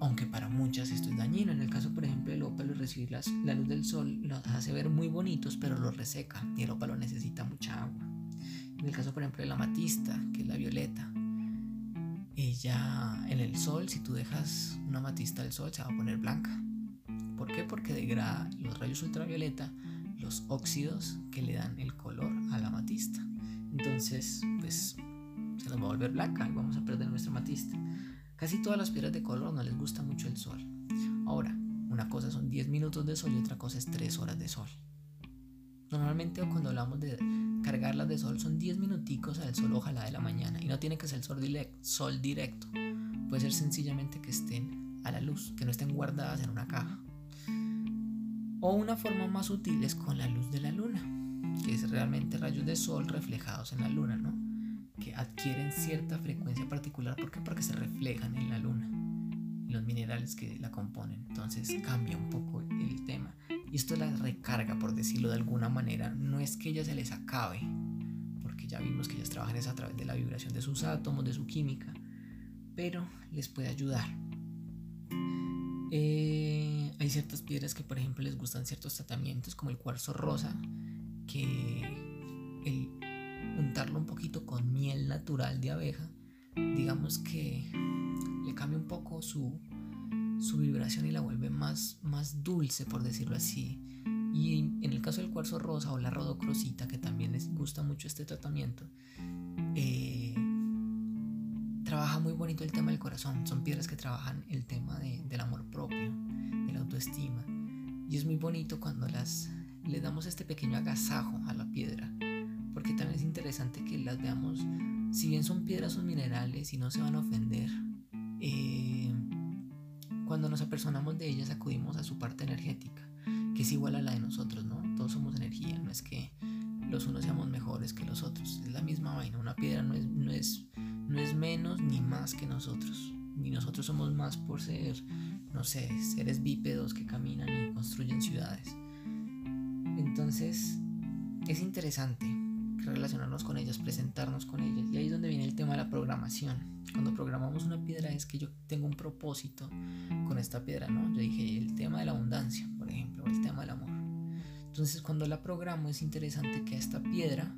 aunque para muchas esto es dañino. En el caso, por ejemplo, del ópalo, recibir la luz del sol los hace ver muy bonitos, pero los reseca y el ópalo necesita mucha agua. En el caso, por ejemplo, de la amatista, que es la violeta, ella en el sol, si tú dejas una matista al sol, se va a poner blanca. ¿Por qué? Porque degrada los rayos ultravioleta, los óxidos que le dan el color a la matista. Entonces, pues volver blanca y vamos a perder nuestra matista. Casi todas las piedras de color no les gusta mucho el sol. Ahora, una cosa son 10 minutos de sol y otra cosa es 3 horas de sol. Normalmente cuando hablamos de cargarlas de sol son 10 minuticos al sol ojalá de la mañana y no tiene que ser sol, directo. Puede ser sencillamente que estén a la luz, que no estén guardadas en una caja. O una forma más útil es con la luz de la luna, que es realmente rayos de sol reflejados en la luna, ¿no? Que adquieren cierta frecuencia particular. ¿Por qué? Porque se reflejan en la luna los minerales que la componen. Entonces cambia un poco el tema. Y esto la recarga, por decirlo de alguna manera. No es que ella se les acabe, porque ya vimos que ellas trabajan a través de la vibración de sus átomos, de su química, pero les puede ayudar. Eh, hay ciertas piedras que, por ejemplo, les gustan ciertos tratamientos, como el cuarzo rosa, que el untarlo un poquito con miel natural de abeja, digamos que le cambia un poco su, su vibración y la vuelve más, más dulce, por decirlo así. Y en el caso del cuarzo rosa o la rodocrosita, que también les gusta mucho este tratamiento, eh, trabaja muy bonito el tema del corazón. Son piedras que trabajan el tema del amor propio, de la autoestima. Y es muy bonito cuando las le damos este pequeño agasajo a la piedra, porque también es interesante que las veamos, si bien son piedras, son minerales y no se van a ofender. Eh, cuando nos apersonamos de ellas acudimos a su parte energética, que es igual a la de nosotros, ¿no? Todos somos energía, no es que los unos seamos mejores que los otros, es la misma vaina, una piedra no es, no es, no es menos ni más que nosotros, ni nosotros somos más por ser, no sé, seres bípedos que caminan y construyen ciudades. Entonces, es interesante relacionarnos con ellas, presentarnos con ellas. Y ahí es donde viene el tema de la programación. Cuando programamos una piedra es que yo tengo un propósito con esta piedra, ¿no? Yo dije el tema de la abundancia, por ejemplo, el tema del amor. Entonces cuando la programo es interesante que a esta piedra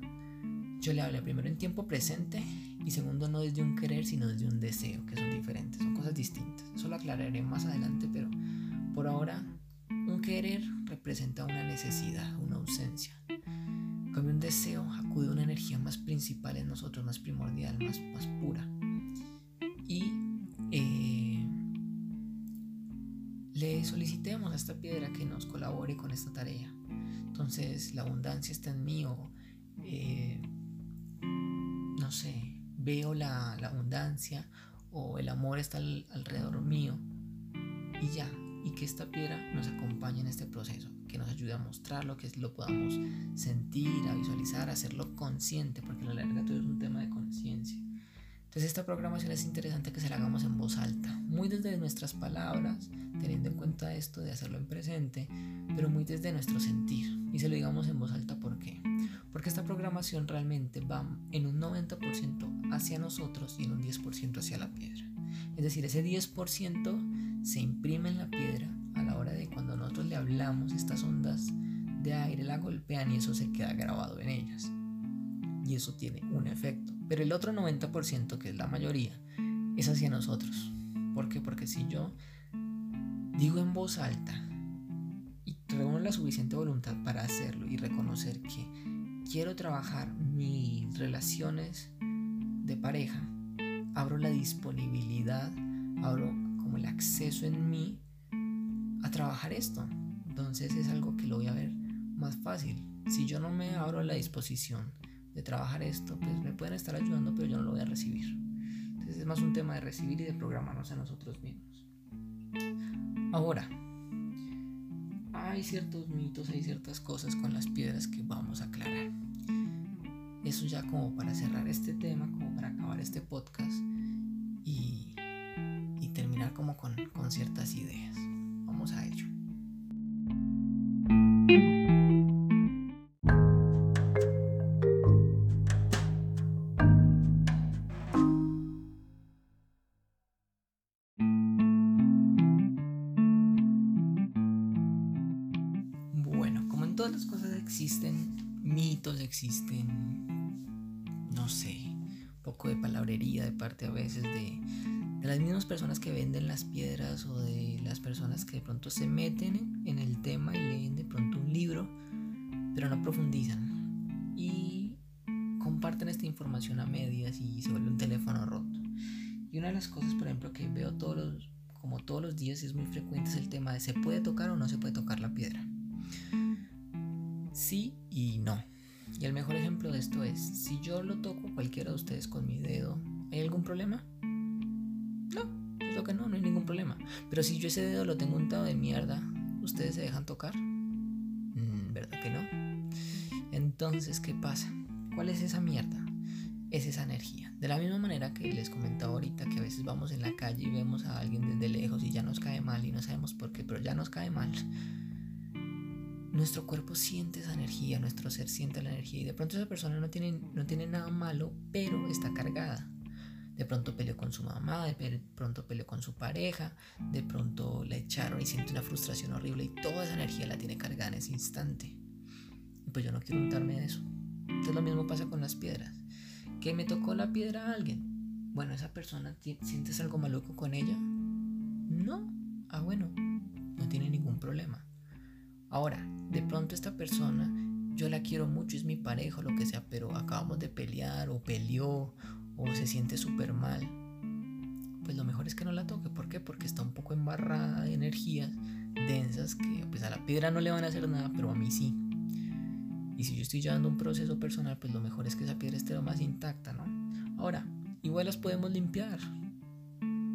yo le hable primero en tiempo presente y segundo no desde un querer sino desde un deseo, que son diferentes, son cosas distintas. Eso lo aclararé más adelante, pero por ahora un querer representa una necesidad, una ausencia. Cambio un deseo acude a una energía más principal en nosotros, más primordial, más, más pura. Y eh, le solicitemos a esta piedra que nos colabore con esta tarea. Entonces la abundancia está en mí o eh, no sé, veo la, abundancia o el amor está alrededor mío y ya, y que esta piedra nos acompañe en este proceso que nos ayude a mostrarlo, que lo podamos sentir, a visualizar, a hacerlo consciente, porque la larga todo es un tema de conciencia. Entonces esta programación es interesante que se la hagamos en voz alta, muy desde nuestras palabras, teniendo en cuenta esto de hacerlo en presente, pero muy desde nuestro sentir. Y se lo digamos en voz alta, ¿por qué? Porque esta programación realmente va en un 90% hacia nosotros y en un 10% hacia la piedra. Es decir, ese 10% se imprime en la piedra a de cuando nosotros le hablamos, estas ondas de aire la golpean y eso se queda grabado en ellas. y eso tiene un efecto. Pero el otro 90%, que es la mayoría, es hacia nosotros. ¿Por qué? Porque si yo digo en voz alta y reúno la suficiente voluntad para hacerlo y reconocer que quiero trabajar mis relaciones de pareja, abro la disponibilidad, abro como el acceso en mí a trabajar esto. Entonces es algo que lo voy a ver más fácil. Si yo no me abro a la disposición de trabajar esto, pues me pueden estar ayudando, pero yo no lo voy a recibir. Entonces es más un tema de recibir y de programarnos a nosotros mismos. Ahora, hay ciertos mitos, hay ciertas cosas con las piedras que vamos a aclarar. Eso ya como para cerrar este tema, como para acabar este podcast y, terminar como con ciertas ideas. Vamos a ello. Entonces, ¿qué pasa? ¿Cuál es esa mierda? Es esa energía. De la misma manera que les comentaba ahorita que a veces vamos en la calle y vemos a alguien desde lejos y ya nos cae mal y no sabemos por qué, pero ya nos cae mal nuestro cuerpo siente esa energía, nuestro ser siente la energía y de pronto esa persona no tiene, no tiene nada malo, pero está cargada. De pronto peleó con su mamá, de pronto peleó con su pareja, de pronto la echaron y siente una frustración horrible y toda esa energía la tiene cargada en ese instante. Pues yo no quiero untarme de eso. Entonces lo mismo pasa con las piedras. ¿Que me tocó la piedra a alguien? Bueno, esa persona, ¿sientes algo maluco con ella? No. Ah, bueno, no tiene ningún problema. Ahora, de pronto esta persona, yo la quiero mucho, es mi pareja o lo que sea, pero acabamos de pelear o peleó o se siente súper mal. Pues lo mejor es que no la toque. ¿Por qué? Porque está un poco embarrada de energías densas que pues a la piedra no le van a hacer nada, pero a mí sí. Y si yo estoy llevando un proceso personal, pues lo mejor es que esa piedra esté lo más intacta, ¿no? Ahora, igual las podemos limpiar.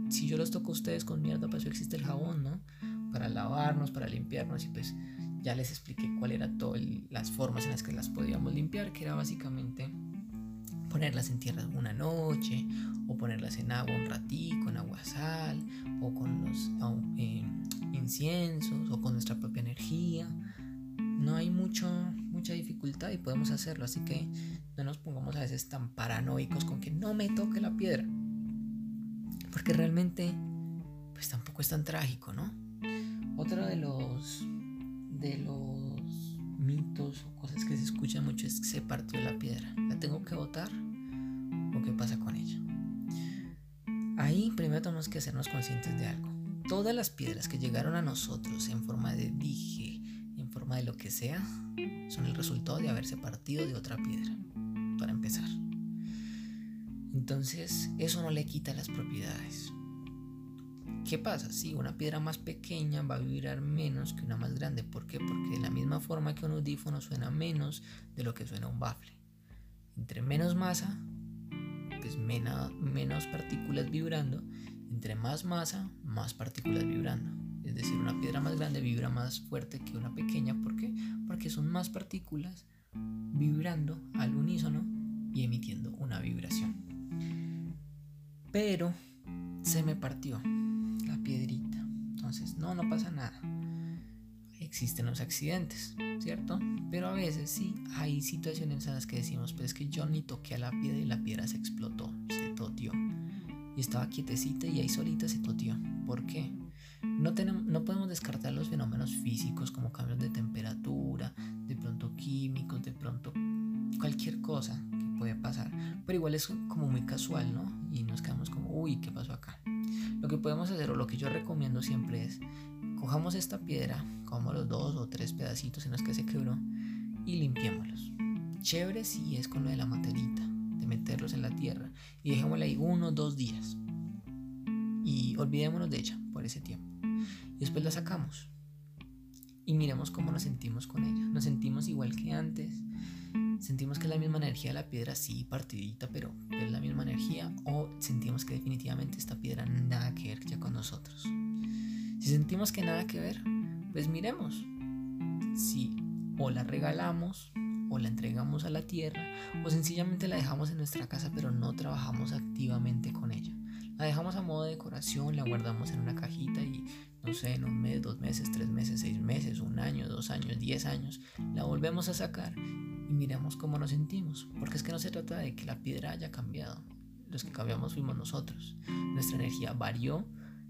Si yo los toco a ustedes con mierda, pues existe el jabón, ¿no? Para lavarnos, para limpiarnos y pues ya les expliqué cuál era todas las formas en las que las podíamos limpiar, que era básicamente ponerlas en tierra una noche, o ponerlas en agua un ratico, en agua sal, o con los eh, inciensos, o con nuestra propia energía. No hay mucho, mucha dificultad y podemos hacerlo, así que no nos pongamos a veces tan paranoicos con que no me toque la piedra. Porque realmente, pues tampoco es tan trágico, ¿no? Otro de los de los mitos o cosas que se escuchan mucho es que se partió la piedra. ¿La tengo que botar? ¿O qué pasa con ella? Ahí primero tenemos que hacernos conscientes de algo. Todas las piedras que llegaron a nosotros en forma de dije, de lo que sea, son el resultado de haberse partido de otra piedra, para empezar. Entonces, eso no le quita las propiedades. ¿Qué pasa? Si una piedra más pequeña va a vibrar menos que una más grande. ¿Por qué? Porque de la misma forma que un audífono suena menos de lo que suena un bafle. Entre menos masa, pues menos partículas vibrando. Entre más masa, más partículas vibrando. Decir, una piedra más grande vibra más fuerte que una pequeña. ¿Por qué? Porque son más partículas vibrando al unísono y emitiendo una vibración. Pero se me partió piedrita. Entonces, no, no pasa nada. Existen los accidentes, ¿cierto? Pero a veces sí hay situaciones en las que decimos, pero es que yo ni toqué a la piedra y la piedra se explotó, se toteó. Y estaba quietecita y ahí solita se toteó. ¿Por qué? No, tenemos, no podemos descartar los fenómenos físicos como cambios de temperatura, de pronto químicos, de pronto cualquier cosa que puede pasar. Pero igual es como muy casual, ¿no? Y nos quedamos como, uy, ¿qué pasó acá? Lo que podemos hacer, o lo que yo recomiendo siempre es, cojamos esta piedra, como los dos o tres pedacitos en los que se quebró, y limpiémoslos. Chévere si es con lo de la materita, de meterlos en la tierra, y dejémosla ahí uno o dos días. Y olvidémonos de ella por ese tiempo. Y después la sacamos. Y miremos cómo nos sentimos con ella. Nos sentimos igual que antes sentimos que es la misma energía de la piedra, sí, partidita, pero es la misma energía, o sentimos que definitivamente esta piedra nada que ver ya con nosotros. Si sentimos que nada que ver, pues miremos si o la regalamos o la entregamos a la tierra o sencillamente la dejamos en nuestra casa pero no trabajamos activamente con ella. La dejamos a modo de decoración, la guardamos en una cajita y no sé, en un mes, dos meses, tres meses, seis meses, un año, dos años, diez años, la volvemos a sacar y miremos cómo nos sentimos. Porque es que no se trata de que la piedra haya cambiado. Los que cambiamos fuimos nosotros. Nuestra energía varió,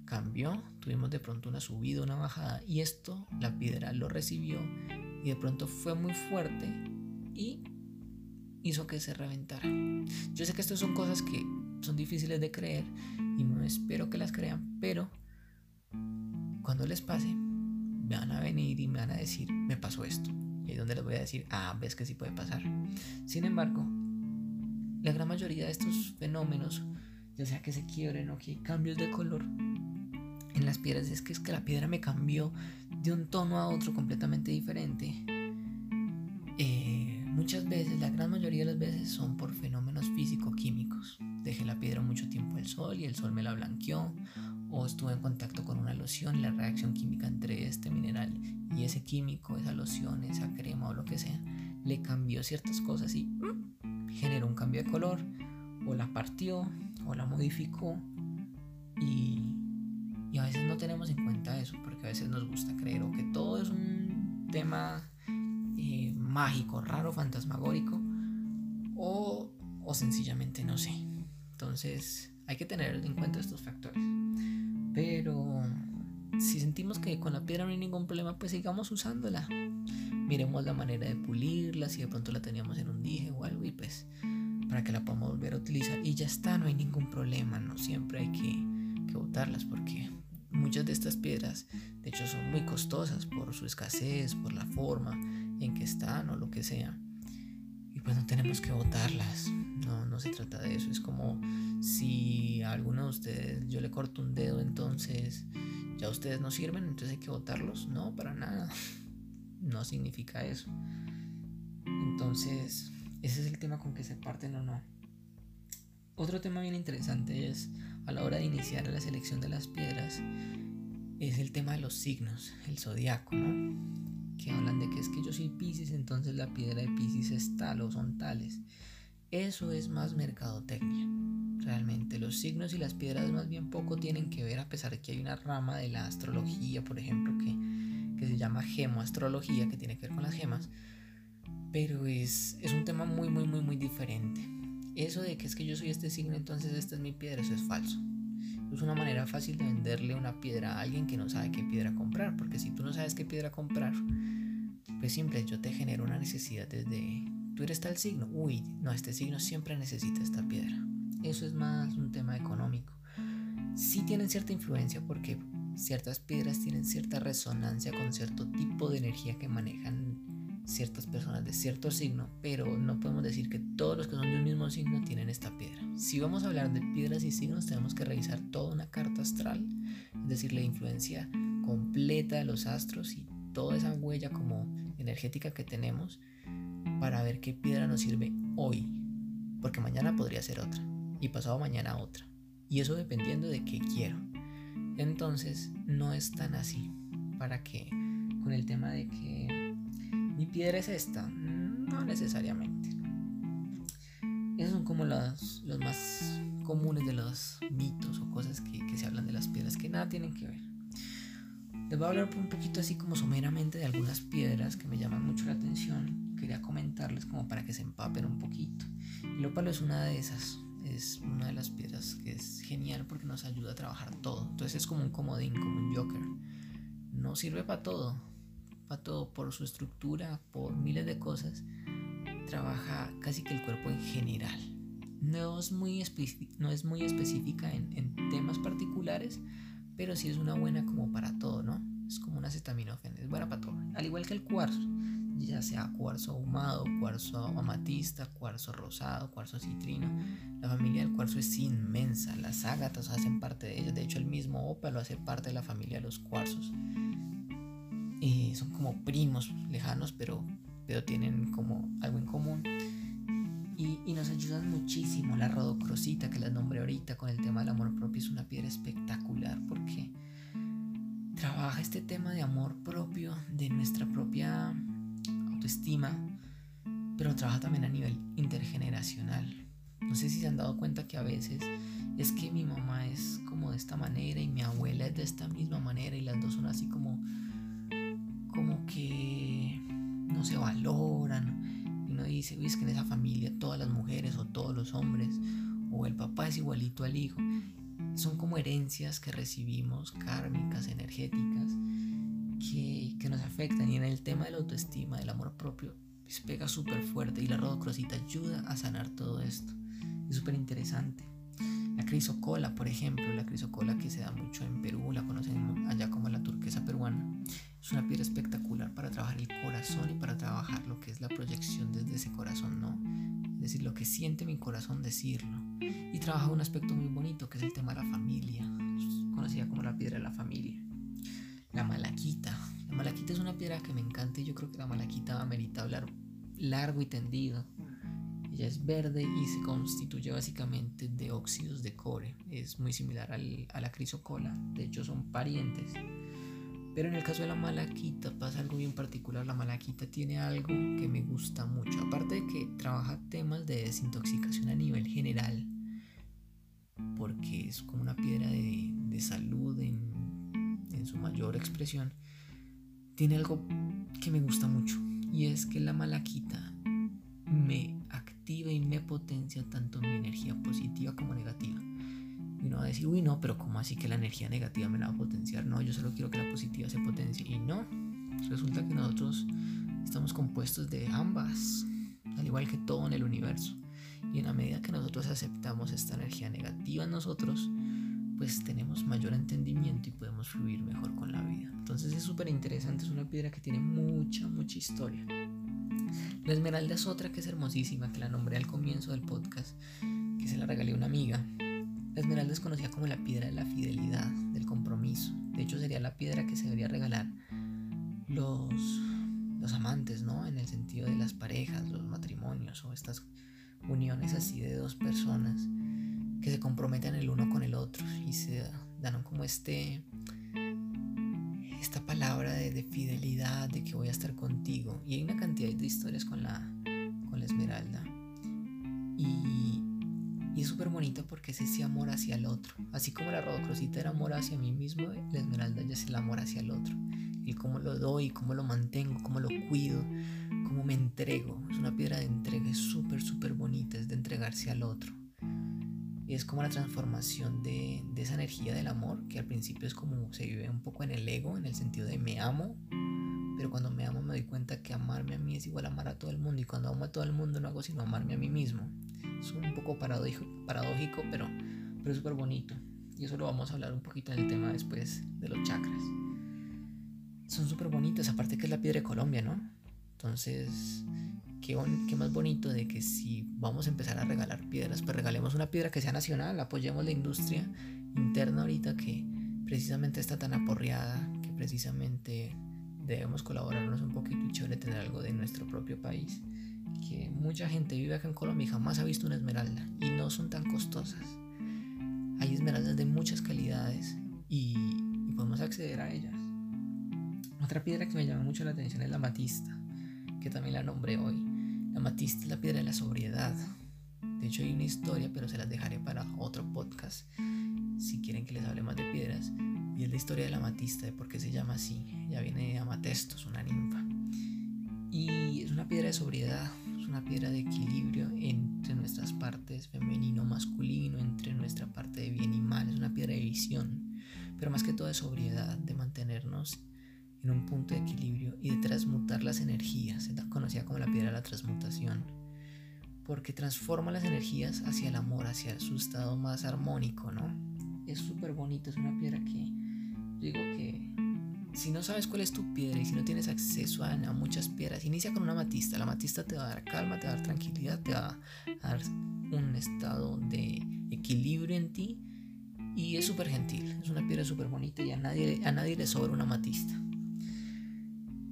cambió, tuvimos de pronto una subida, una bajada y esto la piedra lo recibió y de pronto fue muy fuerte y hizo que se reventara. Yo sé que estas son cosas que son difíciles de creer y no espero que las crean, pero cuando les pase, me van a venir y me van a decir, me pasó esto. Y ahí donde les voy a decir, ah, ves que sí puede pasar. Sin embargo, la gran mayoría de estos fenómenos, ya sea que se quiebren o que hay cambios de color en las piedras, es que es que la piedra me cambió de un tono a otro completamente diferente. Eh, muchas veces, la gran mayoría de las veces son por fenómenos físico-químicos. Sol y el sol me la blanqueó o estuve en contacto con una loción, la reacción química entre este mineral y ese químico, esa loción, esa crema o lo que sea, le cambió ciertas cosas y mm, generó un cambio de color, o la partió, o la modificó, y, y a veces no tenemos en cuenta eso, porque a veces nos gusta creer o que todo es un tema eh, mágico, raro, fantasmagórico, o, o sencillamente no sé. Entonces hay que tener en cuenta estos factores. Pero si sentimos que con la piedra no hay ningún problema, pues sigamos usándola. Miremos la manera de pulirla, si de pronto la teníamos en un dije o algo, y pues para que la podamos volver a utilizar. Y ya está, no hay ningún problema, no siempre hay que, que botarlas porque muchas de estas piedras, de hecho, son muy costosas por su escasez, por la forma en que están o lo que sea. Y pues no tenemos que botarlas. No, no se trata de eso. Es como si a alguno de ustedes yo le corto un dedo, entonces ya ustedes no sirven, entonces hay que votarlos. No, para nada. No significa eso. Entonces, ese es el tema con que se parten o no. Otro tema bien interesante es a la hora de iniciar la selección de las piedras es el tema de los signos, el zodiaco, ¿no? Que hablan de que es que yo soy Pisces, entonces la piedra de Pisces es tal o son tales. Eso es más mercadotecnia. Realmente los signos y las piedras más bien poco tienen que ver a pesar de que hay una rama de la astrología, por ejemplo, que, que se llama gemoastrología, que tiene que ver con las gemas. Pero es, es un tema muy, muy, muy, muy diferente. Eso de que es que yo soy este signo, entonces esta es mi piedra, eso es falso. Es una manera fácil de venderle una piedra a alguien que no sabe qué piedra comprar, porque si tú no sabes qué piedra comprar, pues simple, yo te genero una necesidad desde tú eres tal signo, uy, no, este signo siempre necesita esta piedra. Eso es más un tema económico. Sí tienen cierta influencia porque ciertas piedras tienen cierta resonancia con cierto tipo de energía que manejan ciertas personas de cierto signo, pero no podemos decir que todos los que son de un mismo signo tienen esta piedra. Si vamos a hablar de piedras y signos, tenemos que revisar toda una carta astral, es decir, la influencia completa de los astros y toda esa huella como energética que tenemos para ver qué piedra nos sirve hoy, porque mañana podría ser otra y pasado mañana otra, y eso dependiendo de qué quiero. Entonces no es tan así, para que con el tema de que mi piedra es esta, no necesariamente. Esos son como los, más comunes de los mitos o cosas que, que se hablan de las piedras que nada tienen que ver. Les voy a hablar un poquito así como someramente de algunas piedras que me llaman mucho la atención quería comentarles como para que se empapen un poquito. El ópalo es una de esas, es una de las piedras que es genial porque nos ayuda a trabajar todo. Entonces es como un comodín, como un joker. No sirve para todo, para todo por su estructura, por miles de cosas, trabaja casi que el cuerpo en general. No es muy, no es muy específica en, en, temas particulares, pero sí es una buena como para todo, ¿no? Es como una acetaminofén, es buena para todo. Al igual que el cuarzo, ya sea cuarzo ahumado, cuarzo amatista, cuarzo rosado, cuarzo citrino. La familia del cuarzo es inmensa, las ágatas hacen parte de ella, de hecho el mismo ópalo hace parte de la familia de los cuarzos. Y son como primos lejanos, pero, pero tienen como algo en común. Y, y, nos ayudan muchísimo. La rodocrosita, que la nombré ahorita con el tema del amor propio, es una piedra espectacular porque trabaja este tema de amor propio, de nuestra propia autoestima, pero trabaja también a nivel intergeneracional. No sé si se han dado cuenta que a veces es que mi mamá es como de esta manera y mi abuela es de esta misma manera y las dos son así como como que no se valoran y uno dice, es que en esa familia todas las mujeres o todos los hombres o el papá es igualito al hijo. Son como herencias que recibimos kármicas, energéticas que, nos afectan y en el tema de la autoestima, del amor propio, pues pega súper fuerte y la rodocrosita ayuda a sanar todo esto. Es súper interesante. La crisocola, por ejemplo, la crisocola que se da mucho en Perú, la conocen allá como la turquesa peruana, es una piedra espectacular para trabajar el corazón y para trabajar lo que es la proyección desde ese corazón, ¿no? Es decir, lo que siente mi corazón decirlo. Y trabaja un aspecto muy bonito que es el tema de la familia, conocida como la piedra de la familia. La malaquita. La malaquita es una piedra que me encanta y yo creo que la malaquita amerita hablar largo y tendido. Ella es verde y se constituye básicamente de óxidos de cobre. Es muy similar al, a la crisocola. De hecho son parientes. Pero en el caso de la malaquita pasa algo bien particular. La malaquita tiene algo que me gusta mucho. Aparte de que trabaja temas de desintoxicación a nivel general. Porque es como una piedra de, de salud en su mayor expresión, tiene algo que me gusta mucho y es que la malaquita me activa y me potencia tanto mi energía positiva como negativa. Y uno va a decir, uy, no, pero ¿cómo así que la energía negativa me la va a potenciar? No, yo solo quiero que la positiva se potencie. Y no, resulta que nosotros estamos compuestos de ambas, al igual que todo en el universo. Y en la medida que nosotros aceptamos esta energía negativa en nosotros, pues tenemos mayor entendimiento y podemos fluir mejor con la vida. Entonces es súper interesante, es una piedra que tiene mucha, mucha historia. La esmeralda es otra que es hermosísima, que la nombré al comienzo del podcast, que se la regalé a una amiga. La esmeralda es conocida como la piedra de la fidelidad, del compromiso. De hecho sería la piedra que se debería regalar los, los amantes, ¿no? En el sentido de las parejas, los matrimonios o estas uniones así de dos personas que se comprometen el uno con el otro y se dan como este esta palabra de, fidelidad, de que voy a estar contigo. Y hay una cantidad de historias con la, con la esmeralda. Y, y es súper bonito porque es ese amor hacia el otro. Así como la rodocrosita era amor hacia mí mismo, la esmeralda ya es el amor hacia el otro. Y cómo lo doy, cómo lo mantengo, cómo lo cuido, cómo me entrego. Es una piedra de entrega, es súper, súper bonita, es de entregarse al otro es como la transformación de, esa energía del amor, que al principio es como se vive un poco en el ego, en el sentido de me amo, pero cuando me amo me doy cuenta que amarme a mí es igual a amar a todo el mundo y cuando amo a todo el mundo no hago sino amarme a mí mismo. Es un poco paradójico, paradójico pero, pero es súper bonito. Y eso lo vamos a hablar un poquito en el tema después de los chakras. Son súper bonitas, aparte que es la piedra de Colombia, ¿no? Entonces, qué, más bonito de que si vamos a empezar a regalar piedras, pues regalemos una piedra que sea nacional, apoyemos la industria interna ahorita que precisamente está tan aporreada, que precisamente debemos colaborarnos un poquito y chévere tener algo de nuestro propio país. Que mucha gente vive acá en Colombia y jamás ha visto una esmeralda y no son tan costosas. Hay esmeraldas de muchas calidades y, y podemos acceder a ellas. Otra piedra que me llama mucho la atención es la matista, que también la nombré hoy. La amatista es la piedra de la sobriedad. De hecho hay una historia, pero se las dejaré para otro podcast si quieren que les hable más de piedras. Y es la historia de la amatista, de por qué se llama así. Ya viene de Amatestos, una ninfa. Y es una piedra de sobriedad, es una piedra de equilibrio entre nuestras partes femenino-masculino, entre nuestra parte de bien y mal. Es una piedra de visión, pero más que todo de sobriedad, de mantenernos en un punto de equilibrio y de transmutar las energías. Es conocida como la piedra de la transmutación. Porque transforma las energías hacia el amor, hacia su estado más armónico, ¿no? Es súper bonito, es una piedra que digo que si no sabes cuál es tu piedra y si no tienes acceso a, muchas piedras, inicia con una amatista. La amatista te va a dar calma, te va a dar tranquilidad, te va a dar un estado de equilibrio en ti y es súper gentil. Es una piedra súper bonita y a nadie, a nadie le sobra una amatista.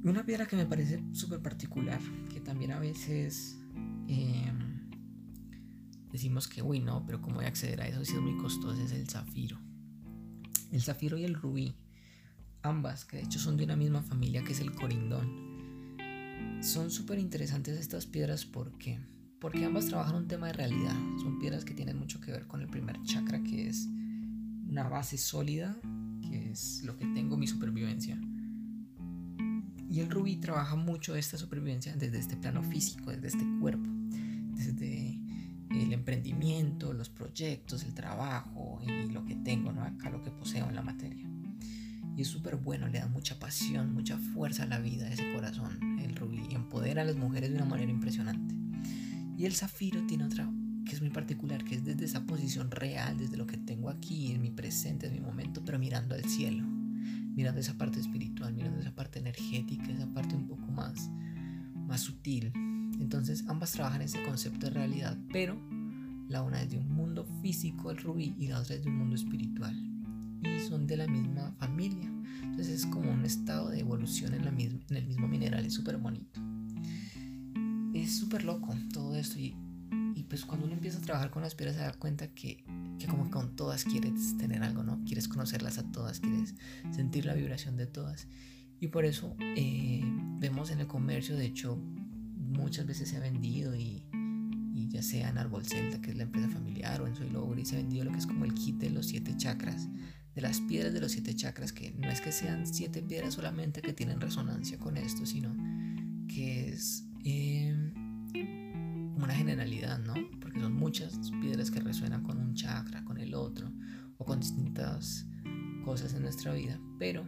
Una piedra que me parece súper particular, que también a veces em, decimos que, uy, no, pero ¿cómo voy a acceder a eso si es muy costoso? Es el zafiro. El zafiro y el rubí ambas, que de hecho son de una misma familia que es el corindón. Son súper interesantes estas piedras porque porque ambas trabajan un tema de realidad. Son piedras que tienen mucho que ver con el primer chakra, que es una base sólida, que es lo que tengo mi supervivencia. Y el rubí trabaja mucho esta supervivencia desde este plano físico, desde este cuerpo, desde el emprendimiento, los proyectos, el trabajo y lo que tengo. Acá lo que poseo en la materia. Y es súper bueno, le da mucha pasión, mucha fuerza a la vida, ese corazón, el rubí, y empodera a las mujeres de una manera impresionante. Y el zafiro tiene otra que es muy particular, que es desde esa posición real, desde lo que tengo aquí, en mi presente, en mi momento, pero mirando al cielo, mirando esa parte espiritual, mirando esa parte energética, esa parte un poco más, más sutil. Entonces ambas trabajan ese concepto de realidad, pero la una es de un mundo físico, el rubí, y la otra es de un mundo espiritual y son de la misma familia. Entonces es como un estado de evolución en, el mismo mineral, es súper bonito. Es súper loco todo esto y, pues cuando uno empieza a trabajar con las piedras se da cuenta que, que como con todas quieres tener algo, ¿no? Quieres conocerlas a todas, quieres sentir la vibración de todas. Y por eso eh, vemos en el comercio, de hecho, muchas veces se ha vendido y, ya sea en Árbol Celta, que es la empresa familiar, o en Soy Logro, se ha vendido lo que es como el kit de los siete chakras, de las piedras de los siete chakras, que no es que sean siete piedras solamente que tienen resonancia con esto, sino que es em, como una generalidad, ¿no? Porque son muchas piedras que resuenan con un chakra, con el otro, o con distintas cosas en nuestra vida, pero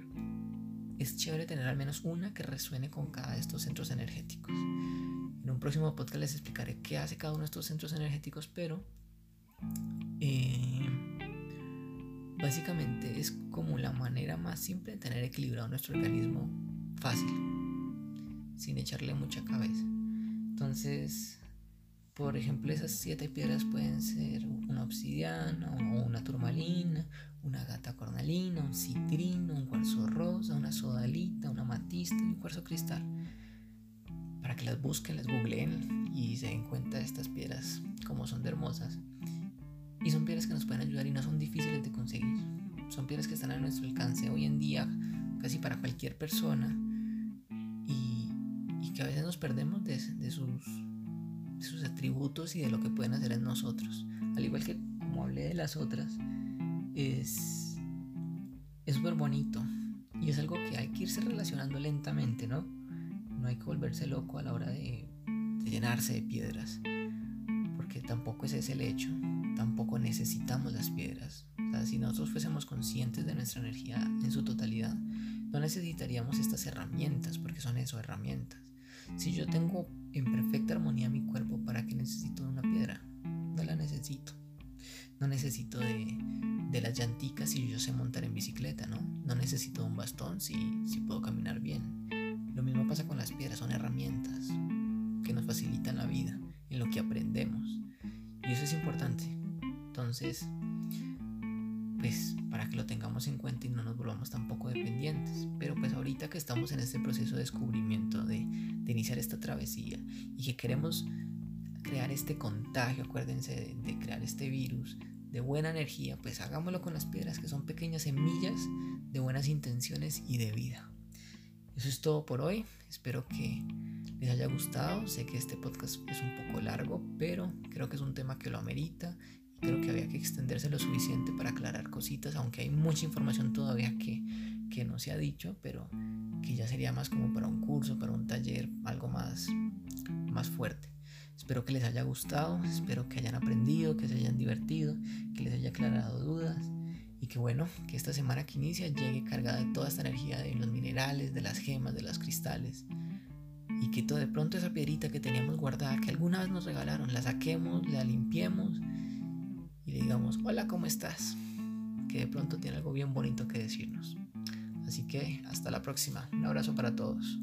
es chévere tener al menos una que resuene con cada de estos centros energéticos. En un próximo podcast les explicaré qué hace cada uno de estos centros energéticos, pero eh, Básicamente es como la manera más simple de tener equilibrado nuestro organismo fácil, sin echarle mucha cabeza. Entonces, por ejemplo, esas siete piedras pueden ser una obsidiana o una turmalina, una gata cornalina, un citrino, un cuarzo rosa, una sodalita, una matista y un cuarzo cristal. Para que las busquen, las googleen y se den cuenta de estas piedras como son de hermosas. Y son piedras que nos pueden ayudar y no son difíciles de conseguir. Son piedras que están a nuestro alcance hoy en día casi para cualquier persona y, que a veces nos perdemos de, sus, sus atributos y de lo que pueden hacer en nosotros. Al igual que como hablé de las otras, es súper bonito y es algo que hay que irse relacionando lentamente, ¿no? No hay que volverse loco a la hora de, de llenarse de piedras, porque tampoco ese es el hecho tampoco necesitamos las piedras. O sea, si nosotros fuésemos conscientes de nuestra energía en su totalidad, no necesitaríamos estas herramientas, porque son eso, herramientas. Si yo tengo en perfecta armonía mi cuerpo, ¿para qué necesito una piedra? No la necesito. No necesito de, de las llanticas si yo sé montar en bicicleta, ¿no? No necesito un bastón si, si puedo caminar bien. Lo mismo pasa con las piedras, son herramientas que nos facilitan la vida en lo que aprendemos. Y eso es importante. Entonces, pues para que lo tengamos en cuenta y no nos volvamos tampoco dependientes. Pero pues ahorita que estamos en este proceso de descubrimiento, de, iniciar esta travesía y que queremos crear este contagio, acuérdense de, crear este virus de buena energía, pues hagámoslo con las piedras que son pequeñas semillas de buenas intenciones y de vida. Eso es todo por hoy. Espero que les haya gustado. Sé que este podcast es un poco largo, pero creo que es un tema que lo amerita creo que había que extenderse lo suficiente para aclarar cositas, aunque hay mucha información todavía que, que no se ha dicho, pero que ya sería más como para un curso, para un taller, algo más, más fuerte. Espero que les haya gustado, espero que hayan aprendido, que se hayan divertido, que les haya aclarado dudas Y que bueno, que esta semana que inicia llegue cargada de toda esta energía de los minerales, de las gemas, de los cristales. Y que todo de pronto esa piedrita que teníamos guardada, que alguna vez nos regalaron, la saquemos, la limpiemos y le digamos, hola, ¿cómo estás? Que de pronto tiene algo bien bonito que decirnos. Así que hasta la próxima. Un abrazo para todos.